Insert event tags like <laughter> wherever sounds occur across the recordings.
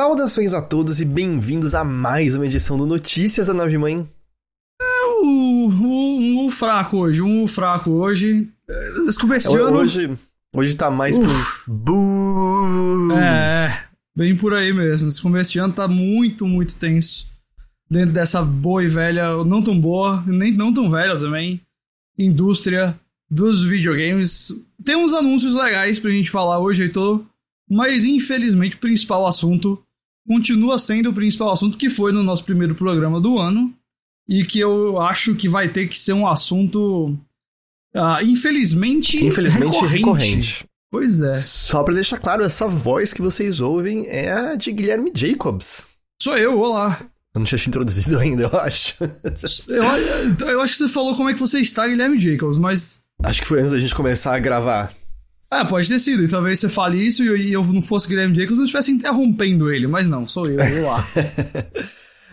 Saudações a todos e bem-vindos a mais uma edição do Notícias da Nave Mãe. Um, um fraco hoje, um fraco hoje. Esse começo de ano... Hoje, hoje tá mais uh. pro Buu. É, bem por aí mesmo. Esse começo de ano tá muito, muito tenso. Dentro dessa boa e velha, não tão boa, nem não tão velha também, indústria dos videogames. Tem uns anúncios legais pra gente falar hoje, Heitor. Mas infelizmente o principal assunto continua sendo o principal assunto que foi no nosso primeiro programa do ano e que eu acho que vai ter que ser um assunto uh, infelizmente infelizmente recorrente. recorrente. Pois é. Só para deixar claro, essa voz que vocês ouvem é a de Guilherme Jacobs. Sou eu, olá. Eu não tinha te introduzido <laughs> ainda, eu acho. eu, eu acho que você falou como é que você está, Guilherme Jacobs, mas. Acho que foi antes da gente começar a gravar. Ah, pode ter sido. E talvez você fale isso e eu, não fosse Guilherme Jacobs, eu estivesse interrompendo ele. Mas não, sou eu, vou lá.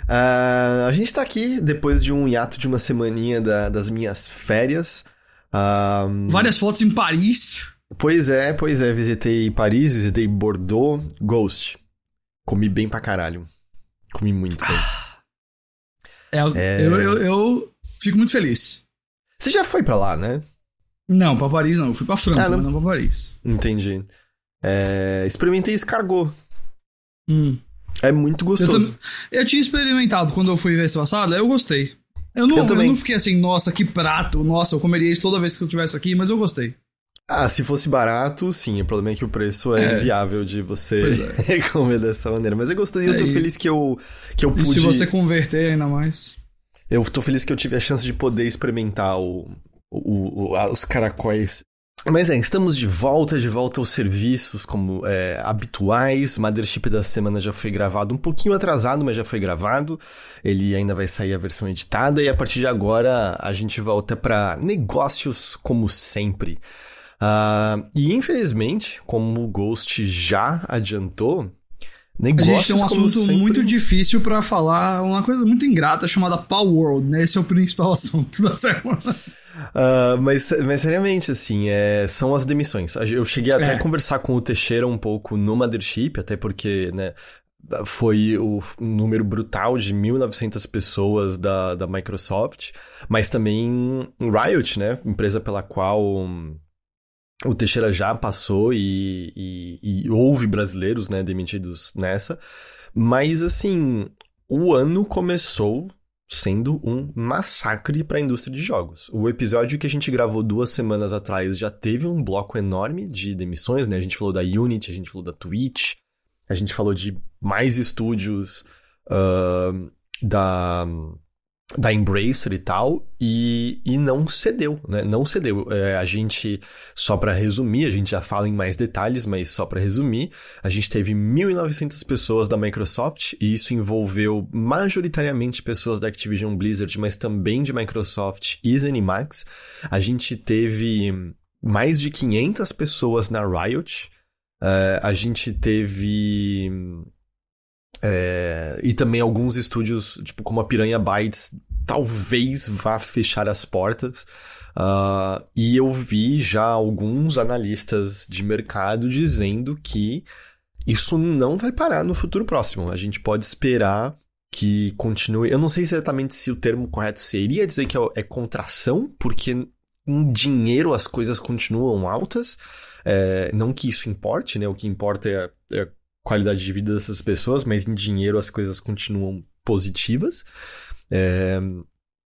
uh, <laughs> a gente tá aqui depois de um hiato de uma semaninha da, das minhas férias. Uh, Várias fotos em Paris. Pois é, pois é. Visitei Paris, visitei Bordeaux, Ghost. Comi bem pra caralho. Comi muito bem. É, é... Eu, eu, eu fico muito feliz. Você já foi pra lá, né? Não, pra Paris não. Eu fui pra França, ah, não... mas não pra Paris. Entendi. É... Experimentei escargot. Hum. É muito gostoso. Eu, eu, tinha experimentado quando eu fui ver esse passado, eu gostei. Eu não, eu, eu, não fiquei assim, nossa, que prato, nossa, eu comeria isso toda vez que eu estivesse aqui, mas eu gostei. Ah, se fosse barato, sim. O problema é que o preço é, é. inviável de você é. <laughs> comer dessa maneira. Mas eu gostei, eu tô é, feliz que eu, que eu pude... E se você converter ainda mais... Eu tô feliz que eu tive a chance de poder experimentar o, o, o, os caracóis. Mas é, estamos de volta, de volta aos serviços como é, habituais. Mothership da semana já foi gravado, um pouquinho atrasado, mas já foi gravado. Ele ainda vai sair a versão editada e a partir de agora a gente volta para negócios como sempre. Uh, e infelizmente, como o Ghost já adiantou, Negócios, a gente tem um assunto sempre... muito difícil para falar, uma coisa muito ingrata chamada Power World, né? Esse é o principal <laughs> assunto da semana. Uh, mas, mas seriamente, assim, é, são as demissões. Eu cheguei até é. a conversar com o Teixeira um pouco no Mothership, até porque, né, foi o número brutal de 1.900 pessoas da, da Microsoft, mas também Riot, né, empresa pela qual o Teixeira já passou e, e, e houve brasileiros, né, demitidos nessa. Mas, assim, o ano começou sendo um massacre para a indústria de jogos. O episódio que a gente gravou duas semanas atrás já teve um bloco enorme de demissões, né? A gente falou da Unity, a gente falou da Twitch, a gente falou de mais estúdios uh, da da Embracer e tal, e, e não cedeu, né? Não cedeu. É, a gente, só para resumir, a gente já fala em mais detalhes, mas só para resumir, a gente teve 1.900 pessoas da Microsoft, e isso envolveu majoritariamente pessoas da Activision Blizzard, mas também de Microsoft e ZeniMax. A gente teve mais de 500 pessoas na Riot, uh, a gente teve é, e também alguns estúdios, tipo como a Piranha Bytes, talvez vá fechar as portas. Uh, e eu vi já alguns analistas de mercado dizendo que isso não vai parar no futuro próximo. A gente pode esperar que continue. Eu não sei exatamente se o termo correto seria dizer que é, é contração, porque em dinheiro as coisas continuam altas. É, não que isso importe, né? O que importa é, é qualidade de vida dessas pessoas, mas em dinheiro as coisas continuam positivas. É,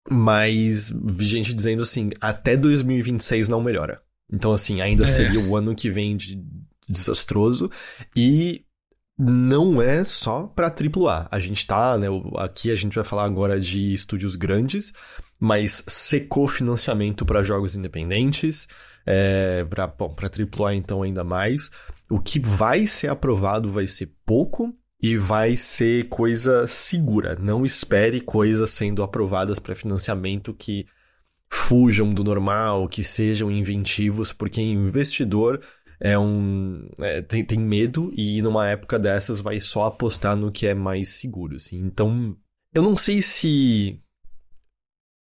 mas vi gente dizendo assim, até 2026 não melhora. Então, assim, ainda é. seria o ano que vem de desastroso. E não é só pra AAA. A gente tá, né? Aqui a gente vai falar agora de estúdios grandes, mas secou financiamento para jogos independentes. É, pra, bom, pra AAA então ainda mais. O que vai ser aprovado vai ser pouco e vai ser coisa segura. Não espere coisas sendo aprovadas para financiamento que fujam do normal, que sejam inventivos, porque investidor é um é, tem, tem medo e numa época dessas vai só apostar no que é mais seguro, assim. Então, eu não sei se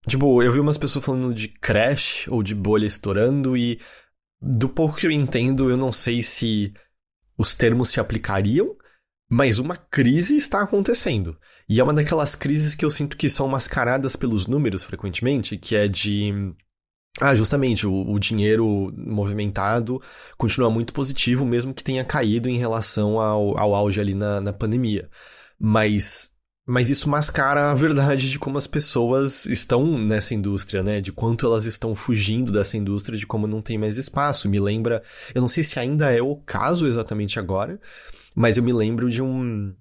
tipo, eu vi umas pessoas falando de crash ou de bolha estourando e do pouco que eu entendo, eu não sei se os termos se aplicariam, Mas uma crise está acontecendo. E é uma daquelas crises que eu sinto que são mascaradas pelos números frequentemente, que é de. Ah, justamente, o, o dinheiro movimentado continua muito positivo, mesmo que tenha caído em relação ao, ao auge ali na, na pandemia. Mas mas isso mascara a verdade de como as pessoas estão nessa indústria, né? De quanto elas estão fugindo dessa indústria, de como não tem mais espaço. Me lembra. Eu não sei se ainda é o caso exatamente agora, mas eu me lembro de um.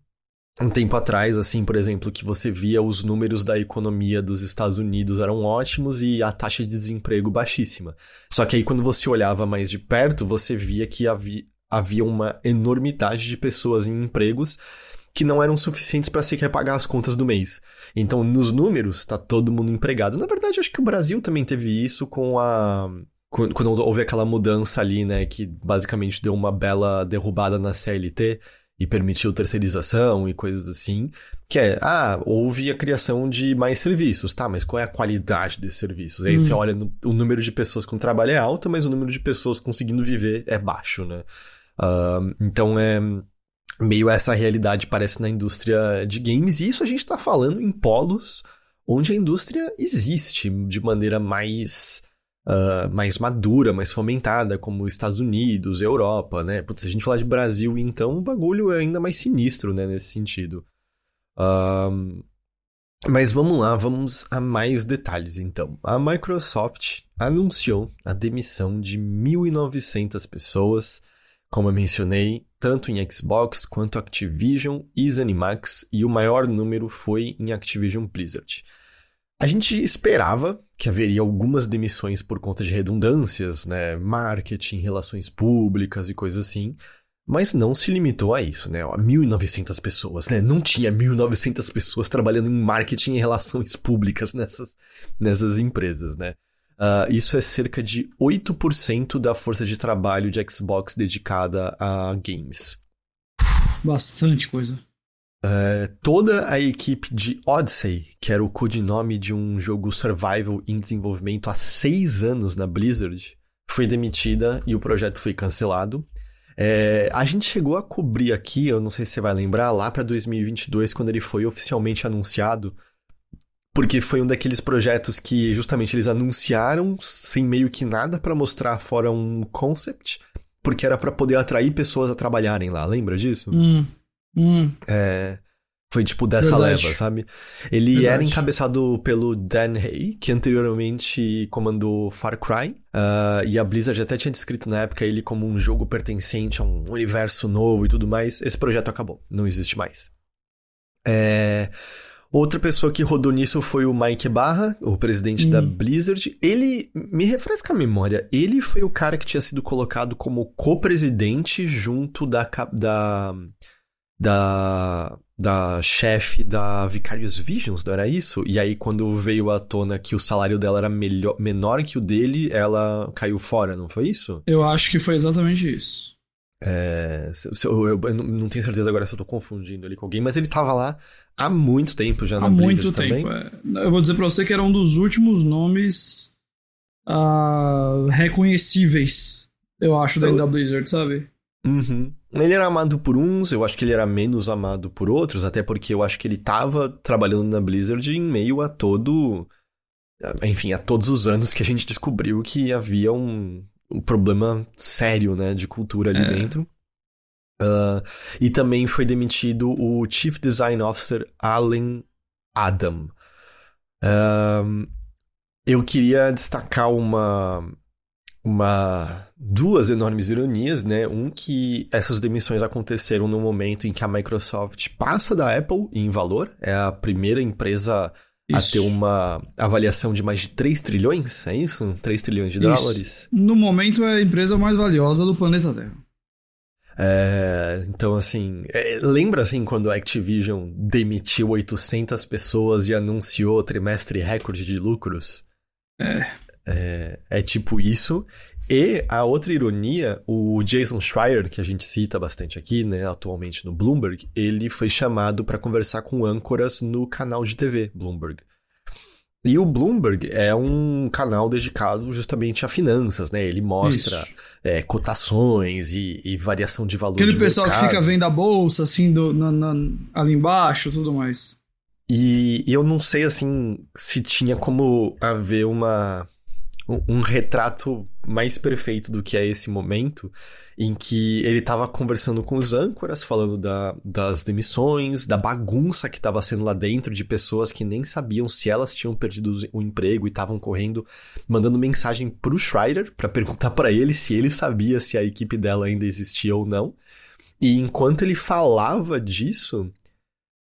Um tempo atrás, assim, por exemplo, que você via os números da economia dos Estados Unidos eram ótimos e a taxa de desemprego baixíssima. Só que aí, quando você olhava mais de perto, você via que havia, havia uma enormidade de pessoas em empregos que não eram suficientes para sequer pagar as contas do mês. Então, nos números, tá todo mundo empregado. Na verdade, acho que o Brasil também teve isso com a. Quando houve aquela mudança ali, né, que basicamente deu uma bela derrubada na CLT e permitiu terceirização e coisas assim, que é, ah, houve a criação de mais serviços, tá, mas qual é a qualidade desses serviços? Aí hum. você olha, no, o número de pessoas com trabalho é alto, mas o número de pessoas conseguindo viver é baixo, né? Uh, então é meio essa realidade parece na indústria de games, e isso a gente está falando em polos onde a indústria existe de maneira mais. Uh, mais madura, mais fomentada, como Estados Unidos, Europa, né? Putz, se a gente falar de Brasil, então o bagulho é ainda mais sinistro, né, nesse sentido. Uh, mas vamos lá, vamos a mais detalhes então. A Microsoft anunciou a demissão de 1.900 pessoas como eu mencionei, tanto em Xbox quanto Activision e Zenimax, e o maior número foi em Activision Blizzard. A gente esperava que haveria algumas demissões por conta de redundâncias, né, marketing, relações públicas e coisas assim, mas não se limitou a isso, né? 1.900 pessoas, né? Não tinha 1.900 pessoas trabalhando em marketing e relações públicas nessas, nessas empresas, né? Uh, isso é cerca de 8% da força de trabalho de Xbox dedicada a games. Bastante coisa. Uh, toda a equipe de Odyssey, que era o codinome de um jogo survival em desenvolvimento há seis anos na Blizzard, foi demitida e o projeto foi cancelado. É, a gente chegou a cobrir aqui, eu não sei se você vai lembrar, lá para 2022, quando ele foi oficialmente anunciado, porque foi um daqueles projetos que justamente eles anunciaram sem meio que nada para mostrar fora um concept, porque era para poder atrair pessoas a trabalharem lá, lembra disso? Hum, hum. É, foi tipo dessa Verdade. leva, sabe? Ele Verdade. era encabeçado pelo Dan Hay, que anteriormente comandou Far Cry, uh, e a Blizzard até tinha descrito na época ele como um jogo pertencente a um universo novo e tudo mais. Esse projeto acabou, não existe mais. É. Outra pessoa que rodou nisso foi o Mike Barra, o presidente hum. da Blizzard. Ele, me refresca a memória, ele foi o cara que tinha sido colocado como co-presidente junto da, da, da, da chefe da Vicarious Visions, não era isso? E aí, quando veio à tona que o salário dela era melhor, menor que o dele, ela caiu fora, não foi isso? Eu acho que foi exatamente isso. É, eu, eu, eu, não tenho certeza agora se eu tô confundindo ele com alguém, mas ele tava lá há muito tempo já na há Blizzard muito tempo, também. É. Eu vou dizer pra você que era um dos últimos nomes uh, reconhecíveis, eu acho, dentro eu... da Blizzard, sabe? Uhum. Ele era amado por uns, eu acho que ele era menos amado por outros, até porque eu acho que ele tava trabalhando na Blizzard em meio a todo. Enfim, a todos os anos que a gente descobriu que havia um, um problema sério, né, de cultura ali é. dentro. Uh, e também foi demitido o Chief Design Officer Alan Adam. Uh, eu queria destacar uma, uma duas enormes ironias, né? Um que essas demissões aconteceram no momento em que a Microsoft passa da Apple em valor, é a primeira empresa isso. a ter uma avaliação de mais de 3 trilhões, é isso? 3 trilhões de isso. dólares. No momento é a empresa mais valiosa do planeta Terra. É, então, assim, é, lembra assim quando a Activision demitiu 800 pessoas e anunciou trimestre recorde de lucros? É. É, é tipo isso. E a outra ironia, o Jason Schreier, que a gente cita bastante aqui, né, atualmente no Bloomberg, ele foi chamado para conversar com âncoras no canal de TV Bloomberg. E o Bloomberg é um canal dedicado justamente a finanças, né? Ele mostra é, cotações e, e, variação de valor. Aquele de pessoal mercado. que fica vendo a bolsa, assim, do, na, na, ali embaixo tudo mais. E, e eu não sei, assim, se tinha como haver uma um retrato mais perfeito do que é esse momento, em que ele estava conversando com os âncoras, falando da, das demissões, da bagunça que estava sendo lá dentro, de pessoas que nem sabiam se elas tinham perdido o emprego e estavam correndo, mandando mensagem pro Schreider para <laughs> perguntar para ele se ele sabia se a equipe dela ainda existia ou não. E enquanto ele falava disso,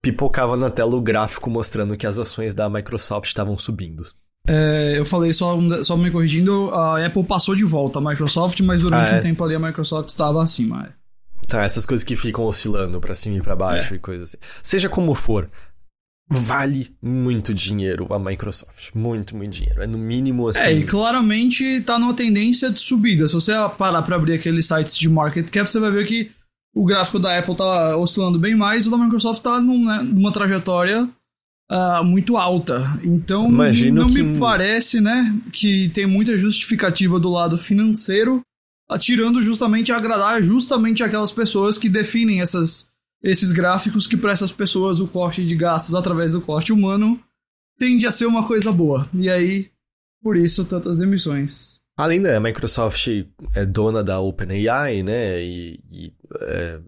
pipocava na tela o gráfico mostrando que as ações da Microsoft estavam subindo. É, eu falei só, só me corrigindo, a Apple passou de volta a Microsoft, mas durante ah, é? um tempo ali a Microsoft estava acima. É. Tá, essas coisas que ficam oscilando para cima e para baixo é. e coisas assim. Seja como for, vale muito dinheiro a Microsoft. Muito, muito dinheiro. É no mínimo assim. É, e claramente tá numa tendência de subida. Se você parar pra abrir aqueles sites de market cap, você vai ver que o gráfico da Apple tá oscilando bem mais, o da Microsoft tá num, né, numa trajetória uh, muito alta. Então, Imagino não que... me parece, né, que tem muita justificativa do lado financeiro, atirando justamente a agradar justamente aquelas pessoas que definem essas, esses gráficos que para essas pessoas o corte de gastos através do corte humano tende a ser uma coisa boa. E aí, por isso, tantas demissões. Além da Microsoft é dona da OpenAI, né? E, e é,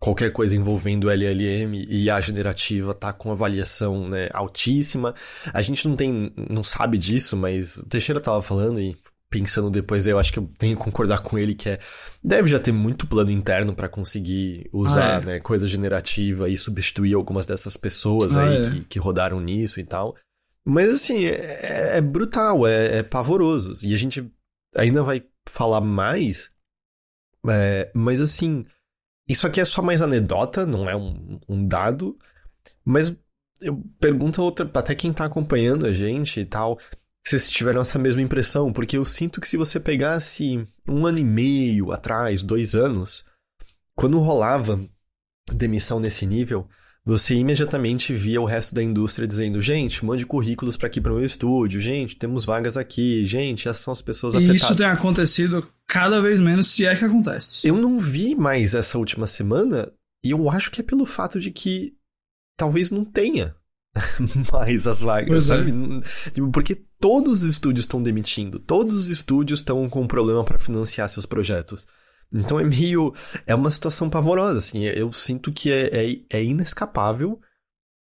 qualquer coisa envolvendo LLM e IA generativa tá com avaliação né, altíssima. A gente não tem, não sabe disso, mas o Teixeira tava falando e pensando depois, eu acho que eu tenho que concordar com ele que é deve já ter muito plano interno para conseguir usar, ah, é. né, coisa generativa e substituir algumas dessas pessoas ah, aí é. que, que rodaram nisso e tal. Mas assim, é, é brutal, é, é, pavoroso. E a gente ainda vai falar mais, é, mas assim, isso aqui é só mais anedota, não é um, um dado, mas eu pergunto outra, até quem tá acompanhando a gente e tal, se vocês tiveram essa mesma impressão, porque eu sinto que se você pegasse um ano e meio atrás, dois anos, quando rolava demissão nesse nível, você imediatamente via o resto da indústria dizendo: gente, mande currículos para aqui para o meu estúdio, gente, temos vagas aqui, gente, essas são as pessoas e afetadas. Isso tem acontecido cada vez menos, se é que acontece. Eu não vi mais essa última semana, e eu acho que é pelo fato de que talvez não tenha <laughs> mais as vagas, é. sabe? É. Porque todos os estúdios estão demitindo, todos os estúdios estão com problema para financiar seus projetos. Então é meio. É uma situação pavorosa, assim. Eu sinto que é, é, é inescapável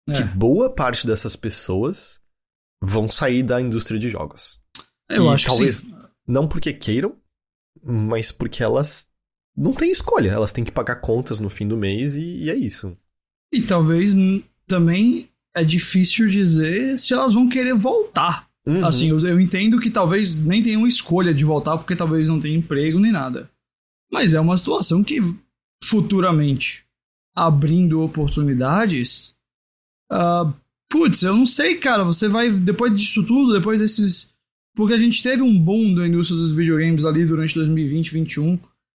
é. que boa parte dessas pessoas vão sair da indústria de jogos. Eu e acho talvez que sim. não porque queiram, mas porque elas não têm escolha. Elas têm que pagar contas no fim do mês e, e é isso. E talvez também é difícil dizer se elas vão querer voltar. Uhum. Assim, eu, eu entendo que talvez nem tenham escolha de voltar porque talvez não tenham emprego nem nada. Mas é uma situação que futuramente, abrindo oportunidades, uh, putz, eu não sei, cara. Você vai, depois disso tudo, depois desses. Porque a gente teve um boom da indústria dos videogames ali durante 2020, 2021.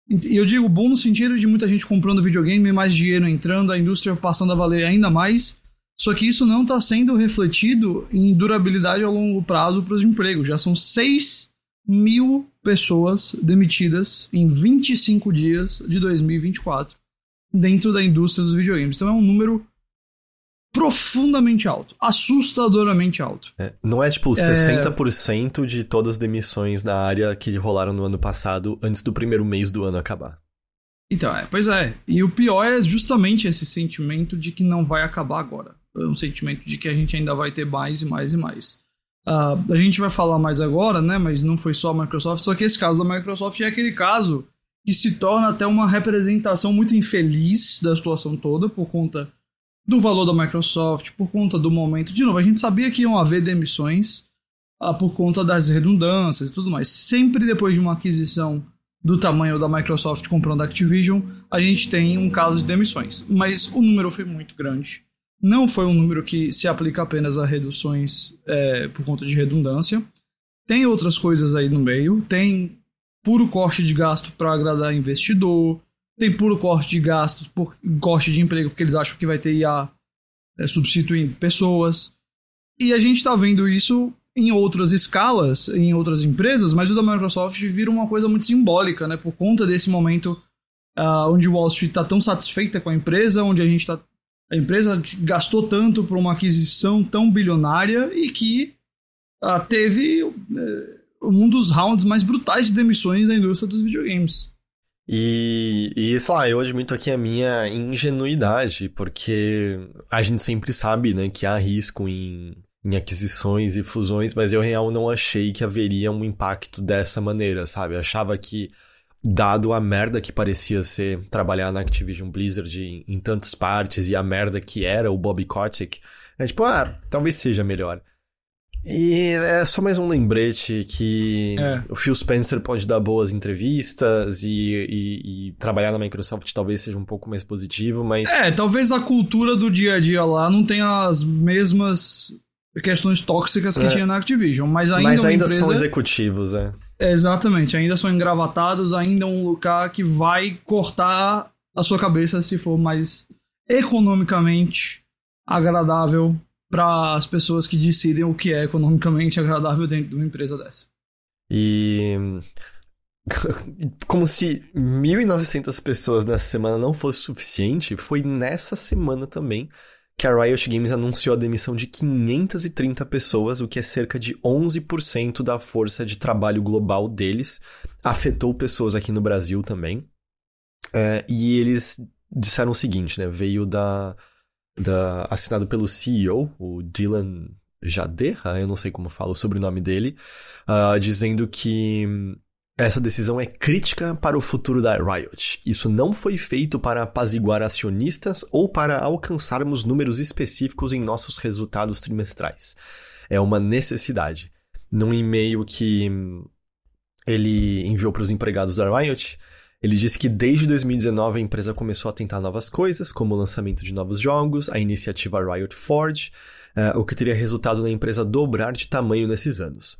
E eu digo bom no sentido de muita gente comprando videogame, mais dinheiro entrando, a indústria passando a valer ainda mais. Só que isso não está sendo refletido em durabilidade a longo prazo para os empregos. Já são 6 mil pessoas demitidas em 25 dias de 2024 dentro da indústria dos videogames. Então é um número profundamente alto, assustadoramente alto. É, não é tipo 60% é... de todas as demissões na área que rolaram no ano passado antes do primeiro mês do ano acabar. Então, é, pois é. E o pior é justamente esse sentimento de que não vai acabar agora. É um sentimento de que a gente ainda vai ter mais e mais e mais. Uh, a gente vai falar mais agora, né? Mas não foi só a Microsoft. Só que esse caso da Microsoft é aquele caso que se torna até uma representação muito infeliz da situação toda por conta do valor da Microsoft, por conta do momento. De novo, a gente sabia que iam haver demissões uh, por conta das redundâncias e tudo mais. Sempre depois de uma aquisição do tamanho da Microsoft comprando a Activision, a gente tem um caso de demissões. Mas o número foi muito grande. Não foi um número que se aplica apenas a reduções é, por conta de redundância. Tem outras coisas aí no meio. Tem puro corte de gasto para agradar investidor. Tem puro corte de gastos por corte de emprego, porque eles acham que vai ter IA é, substituindo pessoas. E a gente está vendo isso em outras escalas, em outras empresas, mas o da Microsoft vira uma coisa muito simbólica, né? Por conta desse momento uh, onde Wall Street está tão satisfeita com a empresa, onde a gente está a empresa gastou tanto por uma aquisição tão bilionária e que uh, teve uh, um dos rounds mais brutais de demissões da indústria dos videogames. E, e, sei lá, eu admito aqui a minha ingenuidade, porque a gente sempre sabe, né, que há risco em, em aquisições e fusões, mas eu real não achei que haveria um impacto dessa maneira, sabe? Eu achava que dado a merda que parecia ser trabalhar na Activision Blizzard em, em tantas partes e a merda que era o Bobby Kotick, é tipo, ah, talvez seja melhor. E é só mais um lembrete que é. o Phil Spencer pode dar boas entrevistas e, e, e, trabalhar na Microsoft talvez seja um pouco mais positivo, mas. É, talvez a cultura do dia a dia lá não tenha as mesmas questões tóxicas que é. tinha na Activision, mas ainda, mas ainda empresa... são executivos, é. Exatamente, ainda são engravatados, ainda é um lugar que vai cortar a sua cabeça se for mais economicamente agradável para as pessoas que decidem o que é economicamente agradável dentro de uma empresa dessa. E <laughs> como se 1.900 pessoas nessa semana não fosse suficiente, foi nessa semana também que a Riot Games anunciou a demissão de 530 pessoas, o que é cerca de 11% da força de trabalho global deles. Afetou pessoas aqui no Brasil também. É, e eles disseram o seguinte, né? Veio da, da assinado pelo CEO, o Dylan Jaderra, eu não sei como falo o sobrenome dele, uh, dizendo que essa decisão é crítica para o futuro da Riot. Isso não foi feito para apaziguar acionistas ou para alcançarmos números específicos em nossos resultados trimestrais. É uma necessidade. Num e-mail que ele enviou para os empregados da Riot, ele disse que desde 2019 a empresa começou a tentar novas coisas, como o lançamento de novos jogos, a iniciativa Riot Forge, uh, o que teria resultado na empresa dobrar de tamanho nesses anos.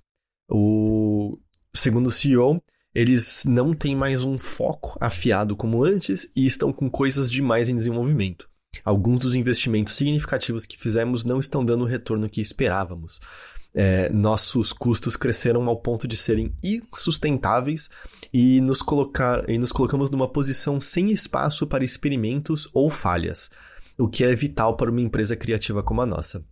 O Segundo o CEO, eles não têm mais um foco afiado como antes e estão com coisas demais em desenvolvimento. Alguns dos investimentos significativos que fizemos não estão dando o retorno que esperávamos. É, nossos custos cresceram ao ponto de serem insustentáveis e nos, colocar, e nos colocamos numa posição sem espaço para experimentos ou falhas, o que é vital para uma empresa criativa como a nossa.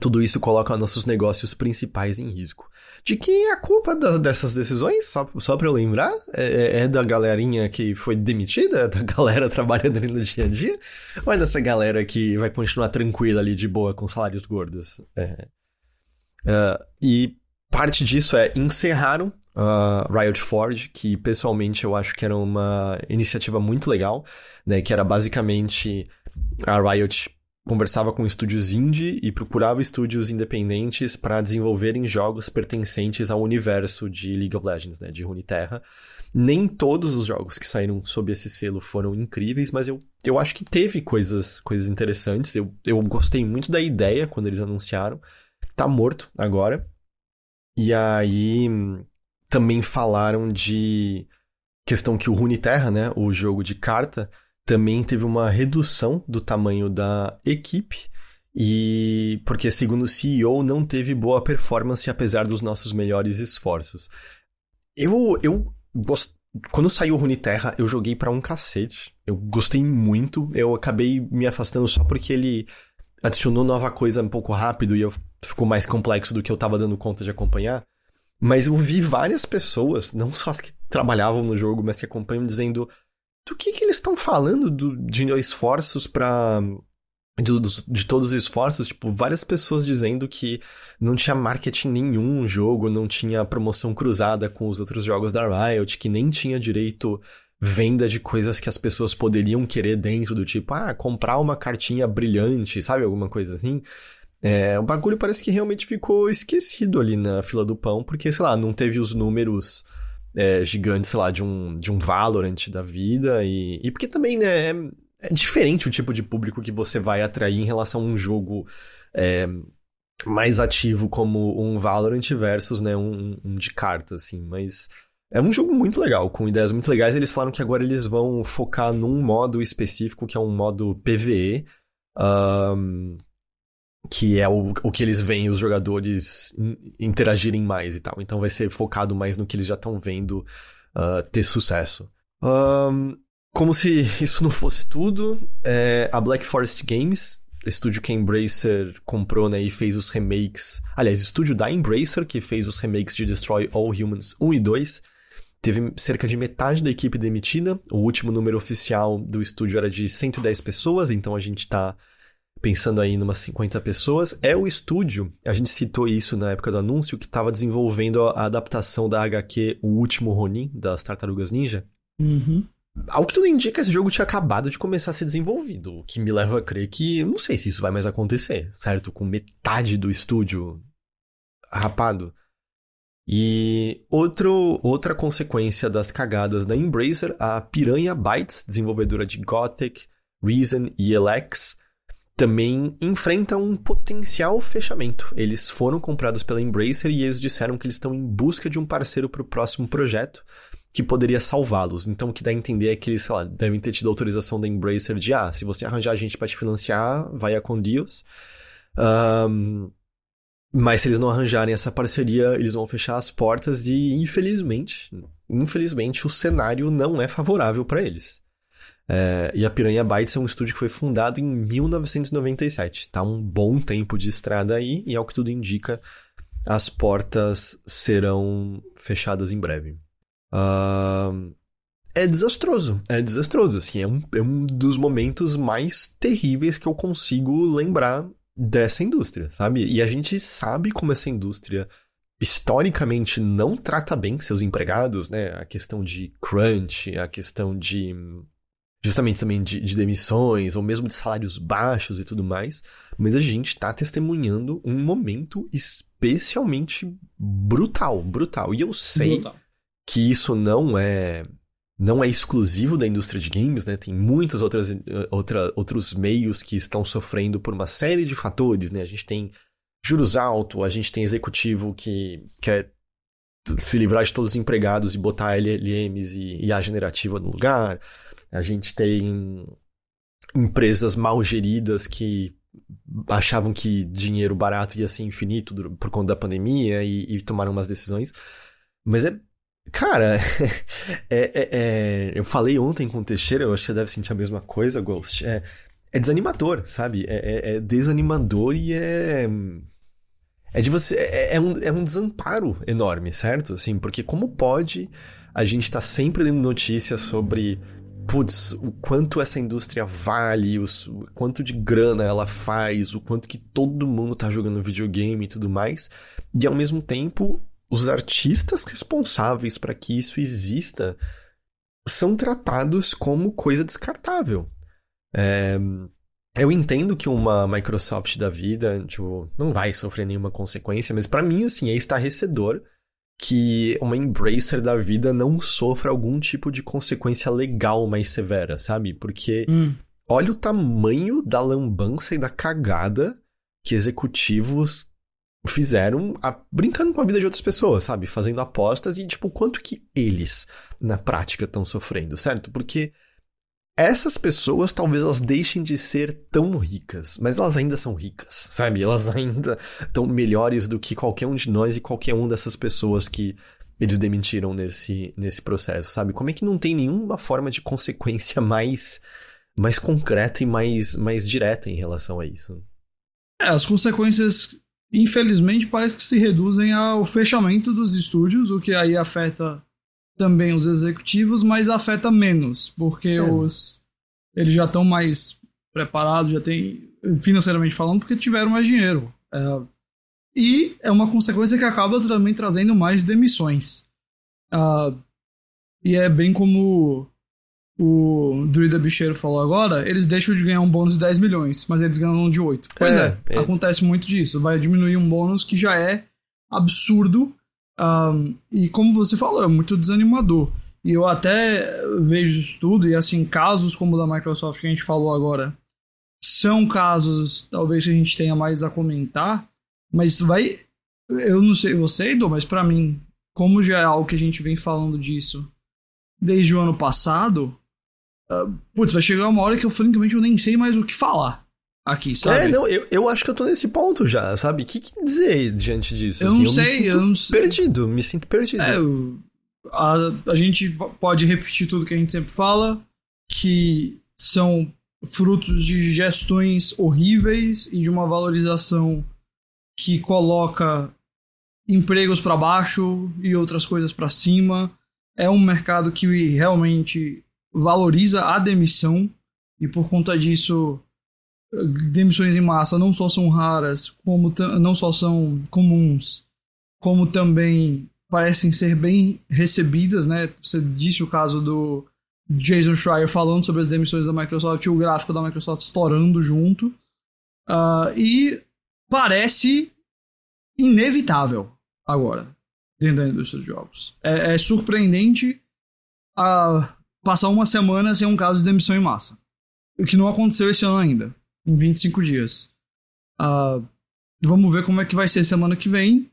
Tudo isso coloca nossos negócios principais em risco. De quem é a culpa da, dessas decisões? Só, só pra eu lembrar? É, é, é, da galerinha que foi demitida? É da <laughs> galera trabalhando ali no dia a dia? Ou é dessa galera que vai continuar tranquila ali de boa com salários gordos? É. Uh, e parte disso é encerraram uh, Riot Forge, que pessoalmente eu acho que era uma iniciativa muito legal, né? Que era basicamente a Riot conversava com estúdios indie e procurava estúdios independentes para desenvolverem jogos pertencentes ao universo de League of Legends, né, de Runeterra. Nem todos os jogos que saíram sob esse selo foram incríveis, mas eu, eu acho que teve coisas, coisas interessantes. Eu, eu gostei muito da ideia quando eles anunciaram. Tá morto agora. E aí também falaram de questão que o Runeterra, né, o jogo de carta, também teve uma redução do tamanho da equipe e porque segundo o CEO não teve boa performance apesar dos nossos melhores esforços. Eu eu gost... quando saiu Runeterra, eu joguei para um cacete. Eu gostei muito. Eu acabei me afastando só porque ele adicionou nova coisa um pouco rápido e eu ficou mais complexo do que eu tava dando conta de acompanhar. Mas eu vi várias pessoas, não só as que trabalhavam no jogo, mas que acompanham, dizendo: do que, que eles estão falando do, de esforços para de, de, todos os esforços, tipo, várias pessoas dizendo que não tinha marketing nenhum no jogo, não tinha promoção cruzada com os outros jogos da Riot, que nem tinha direito venda de coisas que as pessoas poderiam querer dentro do tipo, ah, comprar uma cartinha brilhante, sabe, alguma coisa assim. É, o bagulho parece que realmente ficou esquecido ali na fila do pão, porque, sei lá, não teve os números é, gigante, sei lá, de um, de um Valorant da vida. E, e porque também, né, é, é diferente o tipo de público que você vai atrair em relação a um jogo é, mais ativo como um Valorant versus, né, um, um de carta, assim. Mas é um jogo muito legal, com ideias muito legais. Eles falaram que agora eles vão focar num modo específico, que é um modo PVE. Um, que é o, o que eles veem os jogadores interagirem mais e tal. Então vai ser focado mais no que eles já estão vendo uh, ter sucesso. Um, como se <laughs> isso não fosse tudo, é, a Black Forest Games, estúdio que a Embracer comprou né, e fez os remakes. Aliás, estúdio da Embracer, que fez os remakes de Destroy All Humans 1 e 2. Teve cerca de metade da equipe demitida. O último número oficial do estúdio era de 110 pessoas, então a gente tá pensando aí em umas 50 pessoas. É o estúdio, a gente citou isso na época do anúncio, que estava desenvolvendo a adaptação da HQ O Último Ronin, das Tartarugas Ninja. Uhum. Ao que tudo indica, esse jogo tinha acabado de começar a ser desenvolvido, o que me leva a crer que não sei se isso vai mais acontecer, certo? Com metade do estúdio rapado. E outro, outra consequência das cagadas da Embracer, a Piranha Bytes, desenvolvedora de Gothic, Reason e Elex, também enfrenta um potencial fechamento. Eles foram comprados pela Embracer e eles disseram que eles estão em busca de um parceiro para o próximo projeto que poderia salvá-los. Então, o que dá a entender é que eles, sei lá, devem ter tido autorização da Embracer de, ah, se você arranjar gente para te financiar, vai a com Deus. Um, mas se eles não arranjarem essa parceria, eles vão fechar as portas e, infelizmente, infelizmente, o cenário não é favorável para eles. É, e a Piranha Bytes é um estúdio que foi fundado em 1997. Tá um bom tempo de estrada aí, e ao que tudo indica, as portas serão fechadas em breve. Uh, é desastroso. É desastroso, assim. É um, é um dos momentos mais terríveis que eu consigo lembrar dessa indústria, sabe? E a gente sabe como essa indústria historicamente não trata bem seus empregados, né? A questão de crunch, a questão de. Justamente também de, de demissões, ou mesmo de salários baixos e tudo mais. Mas a gente tá testemunhando um momento especialmente brutal, brutal. E eu sei brutal que isso não é não é exclusivo da indústria de games, né? Tem muitos outras, outra, outros meios que estão sofrendo por uma série de fatores, né? A gente tem juros altos, a gente tem executivo que quer se livrar de todos os empregados e botar LLMs e IA generativa no lugar. A gente tem empresas mal geridas que achavam que dinheiro barato ia ser infinito por conta da pandemia e, e tomaram umas decisões. Mas é Cara, <laughs> é, é, é, eu falei ontem com o Teixeira, eu acho que você deve sentir a mesma coisa, Ghost. É, é desanimador, sabe? É, é, é desanimador e é. É de você. É, é, um, é um desamparo enorme, certo? Assim, porque como pode a gente estar tá sempre dando notícias sobre. Putz, o quanto essa indústria vale, os, o quanto de grana ela faz, o quanto que todo mundo tá jogando videogame e tudo mais. E ao mesmo tempo, os artistas responsáveis para que isso exista são tratados como coisa descartável. É, eu entendo que uma Microsoft da vida tipo, não vai sofrer nenhuma consequência, mas para mim, assim, é estarrecedor que uma Embracer da vida não sofra algum tipo de consequência legal mais severa, sabe? Porque hum. olha o tamanho da lambança e da cagada que executivos fizeram a, brincando com a vida de outras pessoas, sabe? Fazendo apostas e, tipo, quanto que eles, na prática, estão sofrendo, certo? Porque essas pessoas talvez elas deixem de ser tão ricas, mas elas ainda são ricas, sabe? Elas ainda estão melhores do que qualquer um de nós e qualquer um dessas pessoas que eles demitiram nesse, nesse processo, sabe? Como é que não tem nenhuma forma de consequência <laughs> mais, mais concreta e mais, mais direta em relação a isso? É, as consequências infelizmente parece que se reduzem ao fechamento dos estúdios, o que aí afeta também os executivos, mas afeta menos, porque é. os eles já estão mais preparados, já tem financeiramente falando, porque tiveram mais dinheiro. É, e é uma consequência que acaba também trazendo mais demissões. Uh, e é bem como o Druida Bicheiro falou agora, eles deixam de ganhar um bônus de 10 milhões, mas eles ganham um de 8. Pois é, é, é. acontece muito disso. Vai diminuir um bônus que já é absurdo. Um, e como você falou, é muito desanimador. E eu até vejo isso tudo, e assim, casos como o da Microsoft que a gente falou agora, são casos talvez que a gente tenha mais a comentar, mas vai. Eu não sei você, Edu, mas para mim, como já é algo que a gente vem falando disso desde o ano passado, Uh, putz, vai chegar uma hora que eu francamente eu nem sei mais o que falar. Aqui, sabe? É, não, eu, eu acho que eu tô nesse ponto já, sabe? O que, que dizer diante disso? Eu assim? não sei, eu não sei. Perdido, me sinto perdido. É, a, a gente pode repetir tudo que a gente sempre fala, que são frutos de gestões horríveis e de uma valorização que coloca empregos para baixo e outras coisas para cima. É um mercado que realmente valoriza a demissão e por conta disso demissões em massa não só são raras, como não só são comuns, como também parecem ser bem recebidas, né? Você disse o caso do Jason Schreier falando sobre as demissões da Microsoft o gráfico da Microsoft estourando junto. Uh, e parece inevitável agora dentro da indústria de jogos. É, é surpreendente passar uma semana sem um caso de demissão em massa. O que não aconteceu esse ano ainda, em 25 dias. Uh, vamos ver como é que vai ser semana que vem.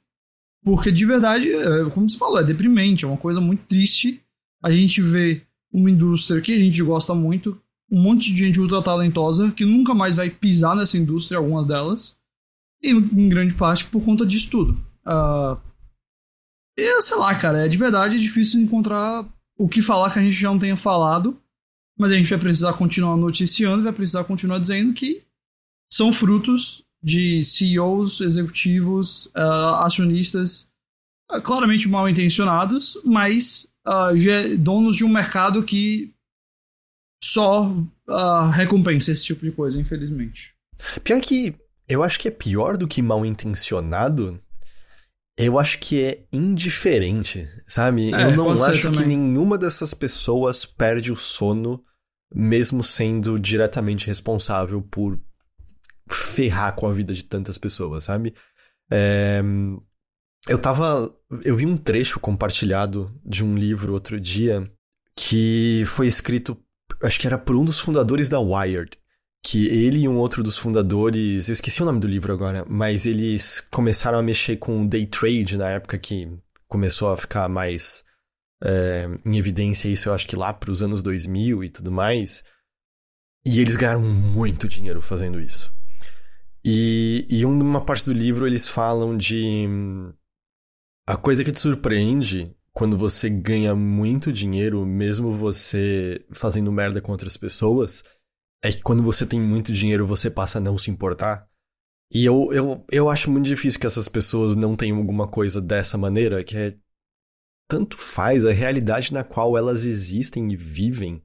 Porque de verdade, é, como você falou, é deprimente, é uma coisa muito triste. A gente vê uma indústria que a gente gosta muito, um monte de gente ultra talentosa que nunca mais vai pisar nessa indústria, algumas delas, e em grande parte por conta disso tudo. Uh, e sei lá, cara, é de verdade é difícil encontrar o que falar que a gente já não tenha falado, mas a gente vai precisar continuar noticiando, vai precisar continuar dizendo que são frutos de CEOs, executivos, uh, acionistas uh, claramente mal intencionados, mas uh, donos de um mercado que só recompensa esse tipo de coisa, infelizmente. Pior que eu acho que é pior do que mal intencionado. Eu acho que é indiferente, sabe? É, eu não acho que nenhuma dessas pessoas perde o sono, mesmo sendo diretamente responsável por ferrar com a vida de tantas pessoas, sabe? É, eu tava. Eu vi um trecho compartilhado de um livro outro dia que foi escrito, acho que era por um dos fundadores da Wired. Que ele e um outro dos fundadores, eu esqueci o nome do livro agora, mas eles começaram a mexer com day trade na época que começou a ficar mais é, em evidência isso, eu acho que lá para os anos 2000 e tudo mais. E eles ganharam muito dinheiro fazendo isso. E, e uma parte do livro eles falam de a coisa que te surpreende quando você ganha muito dinheiro, mesmo você fazendo merda com outras pessoas, é que quando você tem muito dinheiro você passa a não se importar. E eu, eu, eu acho muito difícil que essas pessoas não tenham alguma coisa dessa maneira, que é. Tanto faz, a realidade na qual elas existem e vivem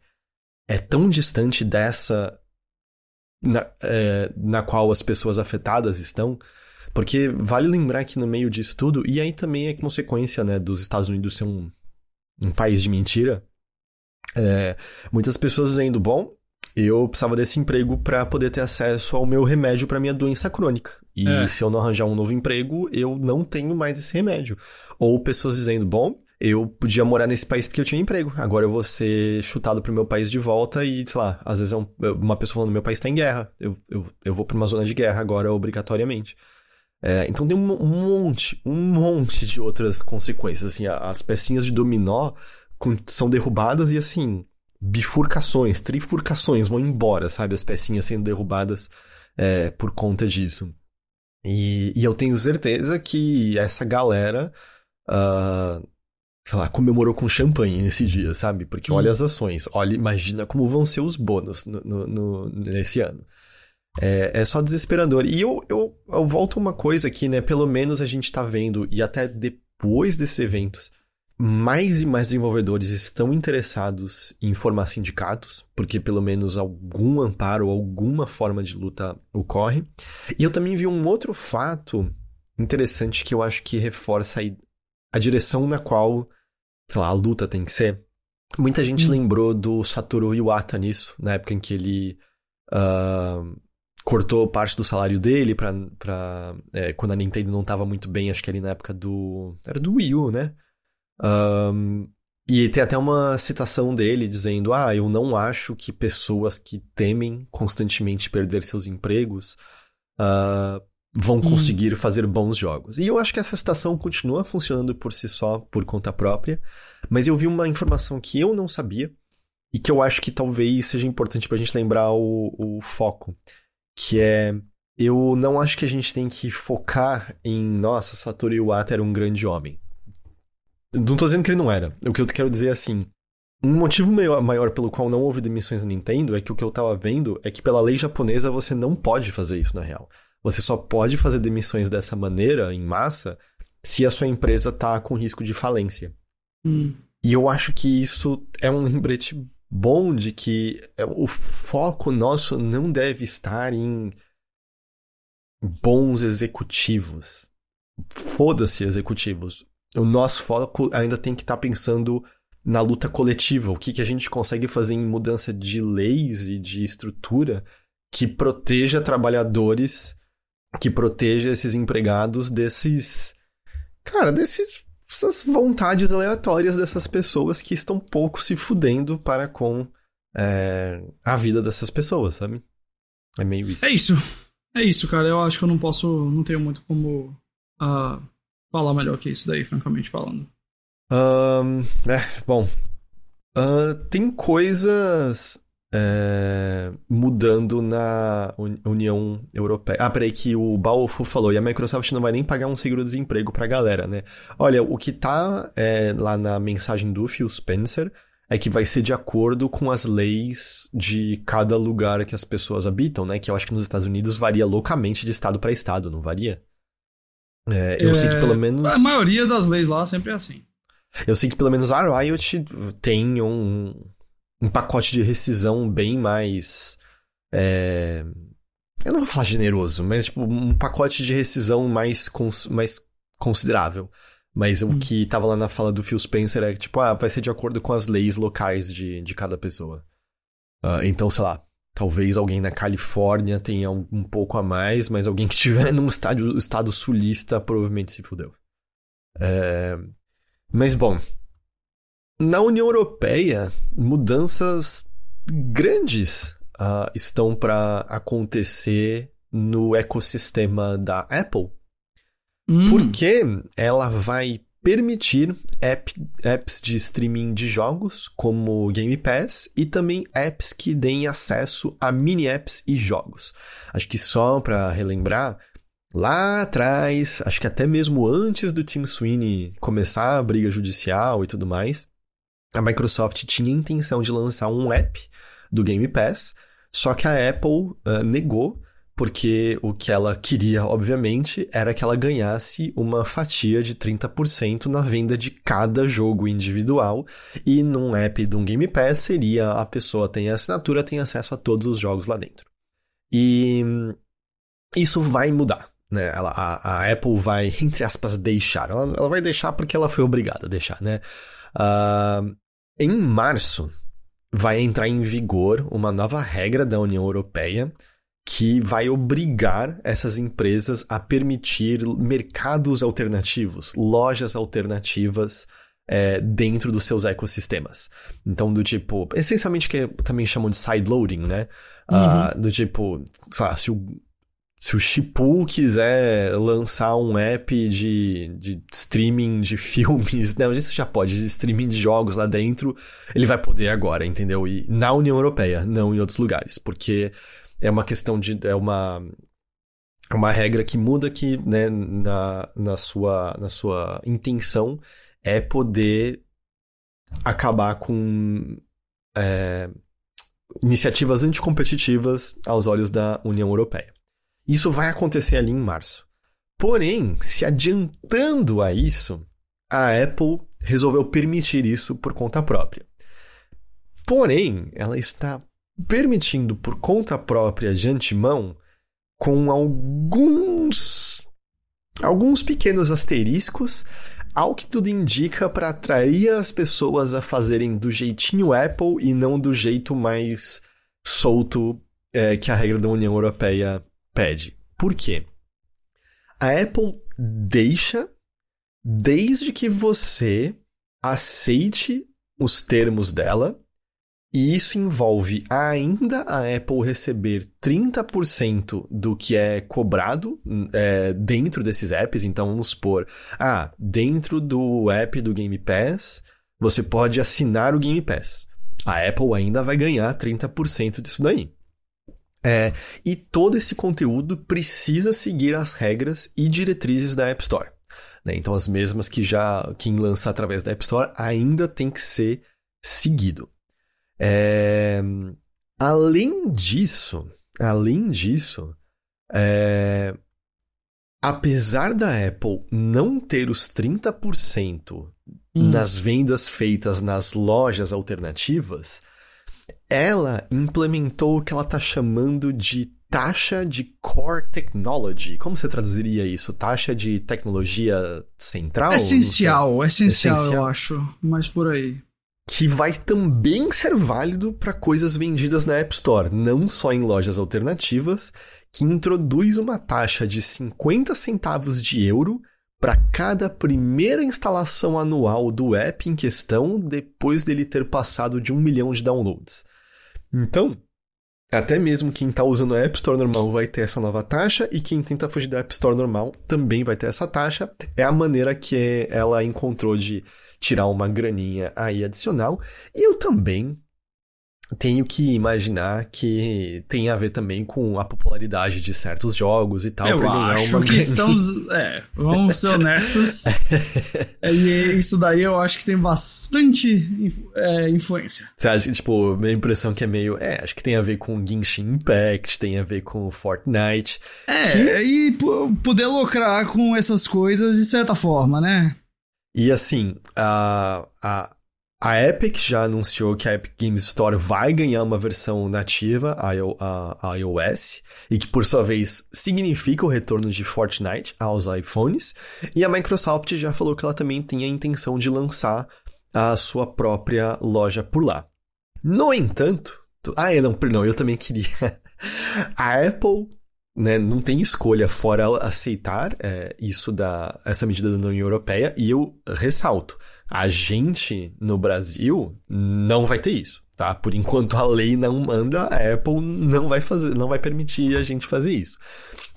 é tão distante dessa na, é, na qual as pessoas afetadas estão porque vale lembrar que no meio disso tudo, e aí também é consequência, né, dos Estados Unidos ser um, um país de mentira, é, muitas pessoas dizendo, bom, eu precisava desse emprego para poder ter acesso ao meu remédio para minha doença crônica. E é. se eu não arranjar um novo emprego, eu não tenho mais esse remédio. Ou pessoas dizendo, bom, eu podia morar nesse país porque eu tinha emprego. Agora eu vou ser chutado pro meu país de volta e, sei lá, às vezes é um, uma pessoa falando, meu país tá em guerra. Eu, eu, eu vou pra uma zona de guerra agora obrigatoriamente. É, então tem um, monte, um monte de outras consequências. Assim, as pecinhas de dominó são derrubadas e assim, bifurcações, trifurcações vão embora, sabe? As pecinhas sendo derrubadas é, por conta disso. E, e, eu tenho certeza que essa galera, uh, sei lá, comemorou com champanhe nesse dia, sabe? Porque hum. olha as ações, olha, imagina como vão ser os bônus no, no, no, nesse ano. É, é só desesperador. E eu, eu, eu volto uma coisa aqui, né? Pelo menos a gente tá vendo, e até depois desses eventos, mais e mais desenvolvedores estão interessados em formar sindicatos, porque pelo menos algum amparo, alguma forma de luta ocorre. E eu também vi um outro fato interessante que eu acho que reforça a, direção na qual, sei lá, a luta tem que ser. Muita gente hum. lembrou do Satoru Iwata nisso, na época em que ele uh, cortou parte do salário dele pra, pra é, quando a Nintendo não tava muito bem, acho que ali na época do. Era do Wii U, né? Um, e tem até uma citação dele dizendo: Ah, eu não acho que pessoas que temem constantemente perder seus empregos uh, vão hum. conseguir fazer bons jogos. E eu acho que essa citação continua funcionando por si só, por conta própria, mas eu vi uma informação que eu não sabia e que eu acho que talvez seja importante pra gente lembrar o, o foco que é eu não acho que a gente tem que focar em, nossa, Satoru Iwata era um grande homem. Não tô dizendo que ele não era. O que eu quero dizer é assim, um motivo maior, maior pelo qual não houve demissões na Nintendo é que o que eu tava vendo é que pela lei japonesa você não pode fazer isso na real. Você só pode fazer demissões dessa maneira, em massa, se a sua empresa tá com risco de falência. Hum. E eu acho que isso é um lembrete bom de que é, o foco nosso não deve estar em bons executivos. Foda-se executivos. O nosso foco ainda tem que estar tá pensando na luta coletiva, o que, que a gente consegue fazer em mudança de leis e de estrutura que proteja trabalhadores, que proteja esses empregados desses. Cara, desses. Essas vontades aleatórias dessas pessoas que estão pouco se fudendo para com é, a vida dessas pessoas, sabe? É meio isso. É isso. É isso, cara. Eu acho que eu não posso. Não tenho muito como uh, falar melhor que isso daí, francamente falando. Um, é, bom. Uh, tem coisas é, mudando na União Europeia. Ah, peraí, que o Balfour falou, e a Microsoft não vai nem pagar um seguro-desemprego pra galera, né? Olha, o que tá é, lá na mensagem do Phil Spencer é que vai ser de acordo com as leis de cada lugar que as pessoas habitam, né? Que eu acho que nos Estados Unidos varia loucamente de estado para estado, não varia? É, eu é, sei que pelo menos. A maioria das leis lá sempre é assim. Eu sei que pelo menos a Riot tem um, um pacote de rescisão bem mais. É... Eu não vou falar generoso, mas tipo, um pacote de rescisão mais, cons mais considerável. Mas hum. o que tava lá na fala do Phil Spencer é que, tipo, ah, vai ser de acordo com as leis locais de, de cada pessoa. Uh, então, sei lá, talvez alguém na Califórnia tenha um, um pouco a mais, mas alguém que estiver num estádio, estado sulista provavelmente se fudeu. É... Mas bom, na União Europeia, mudanças grandes uh, estão para acontecer no ecossistema da Apple. Hum. Porque ela vai permitir app, apps de streaming de jogos, como Game Pass, e também apps que deem acesso a mini apps e jogos. Acho que só para relembrar, lá atrás, acho que até mesmo antes do Tim Sweeney começar a briga judicial e tudo mais, a Microsoft tinha a intenção de lançar um app do Game Pass, só que a Apple uh, negou, porque o que ela queria, obviamente, era que ela ganhasse uma fatia de 30% na venda de cada jogo individual, e num app de um Game Pass seria a pessoa tem a assinatura, tem acesso a todos os jogos lá dentro. E isso vai mudar né? Ela, a, a, Apple vai, <laughs> entre aspas, deixar. Ela, ela, vai deixar porque ela foi obrigada a deixar, né? Uh, em março, vai entrar em vigor uma nova regra da União Europeia que vai obrigar essas empresas a permitir mercados alternativos, lojas alternativas é, dentro dos seus ecossistemas. Então, do tipo, essencialmente que também chamam de sideloading, né? Ah, uhum. Uh, do tipo, sei lá, se o se o Chipu quiser lançar um app de, de streaming de <laughs> filmes, não, isso já pode, de streaming de jogos lá dentro, ele vai poder agora, entendeu? E na União Europeia, não em outros lugares, porque é uma questão de. É uma, é uma regra que muda que, né, na, na, sua, na sua intenção é poder acabar com é, iniciativas anticompetitivas aos olhos da União Europeia. Isso vai acontecer ali em março. Porém, se adiantando a isso, a Apple resolveu permitir isso por conta própria. Porém, ela está permitindo por conta própria de antemão com alguns alguns pequenos asteriscos, ao que tudo indica para atrair as pessoas a fazerem do jeitinho Apple e não do jeito mais solto é, que a regra da União Europeia pede. Por quê? A Apple deixa desde que você aceite os termos dela, e isso envolve ainda a Apple receber 30% do que é cobrado é, dentro desses apps. Então vamos supor, ah, dentro do app do Game Pass, você pode assinar o Game Pass. A Apple ainda vai ganhar 30% disso daí. É, e todo esse conteúdo precisa seguir as regras e diretrizes da App Store. Né? Então, as mesmas que já quem lança através da App Store ainda tem que ser seguido. É... Além disso, além disso, é... apesar da Apple não ter os 30% hum. nas vendas feitas nas lojas alternativas, ela implementou o que ela está chamando de taxa de core technology. Como você traduziria isso? Taxa de tecnologia central? Essencial, essencial, essencial, eu acho. Mas por aí. Que vai também ser válido para coisas vendidas na App Store, não só em lojas alternativas, que introduz uma taxa de 50 centavos de euro para cada primeira instalação anual do app em questão depois dele ter passado de um milhão de downloads. Então, até mesmo quem está usando a App Store normal vai ter essa nova taxa e quem tenta fugir da App Store normal também vai ter essa taxa. É a maneira que ela encontrou de tirar uma graninha aí adicional. E eu também tenho que imaginar que tem a ver também com a popularidade de certos jogos e tal. Eu acho que estamos. É, vamos ser honestos. <laughs> e isso daí eu acho que tem bastante é, influência. Você acha que, tipo, minha impressão que é meio. É, acho que tem a ver com Genshin Impact, tem a ver com Fortnite. É, que... e poder lucrar com essas coisas de certa forma, né? E assim, a, a, a Epic já anunciou que a Epic Games Store vai ganhar uma versão nativa a, iOS e que, por sua vez, significa o retorno de Fortnite aos iPhones. E a Microsoft já falou que ela também tem a intenção de lançar a sua própria loja por lá. No entanto, ah, é, não, perdão, eu também queria. <laughs> a Apple né, não tem escolha fora aceitar é, isso da essa medida da União Europeia e eu ressalto a gente no Brasil não vai ter isso, tá? Por enquanto a lei não manda, a Apple não vai fazer, não vai permitir a gente fazer isso.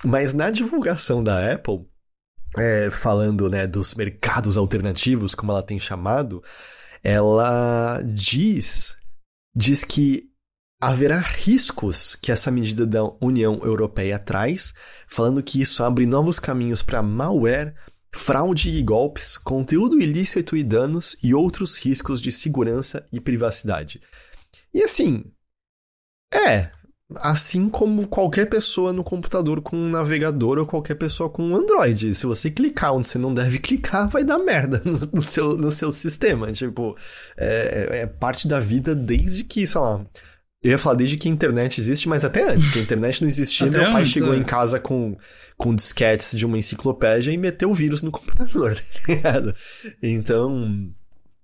Mas na divulgação da Apple, é, falando né, dos mercados alternativos, como ela tem chamado, ela diz diz que haverá riscos que essa medida da União Europeia traz, falando que isso abre novos caminhos para malware fraude e golpes, conteúdo ilícito e danos e outros riscos de segurança e privacidade. E assim, é, assim como qualquer pessoa no computador com um navegador ou qualquer pessoa com um Android. Se você clicar onde você não deve <laughs> clicar, vai dar merda no, no seu, no seu sistema. Tipo, é, é, parte da vida desde que, sei lá, eu ia falar desde que a internet existe, mas até antes, que a internet não existia, meu pai antes, chegou é. em casa com, com disquetes de uma enciclopédia e meteu o vírus no <laughs> computador, tá ligado? Então.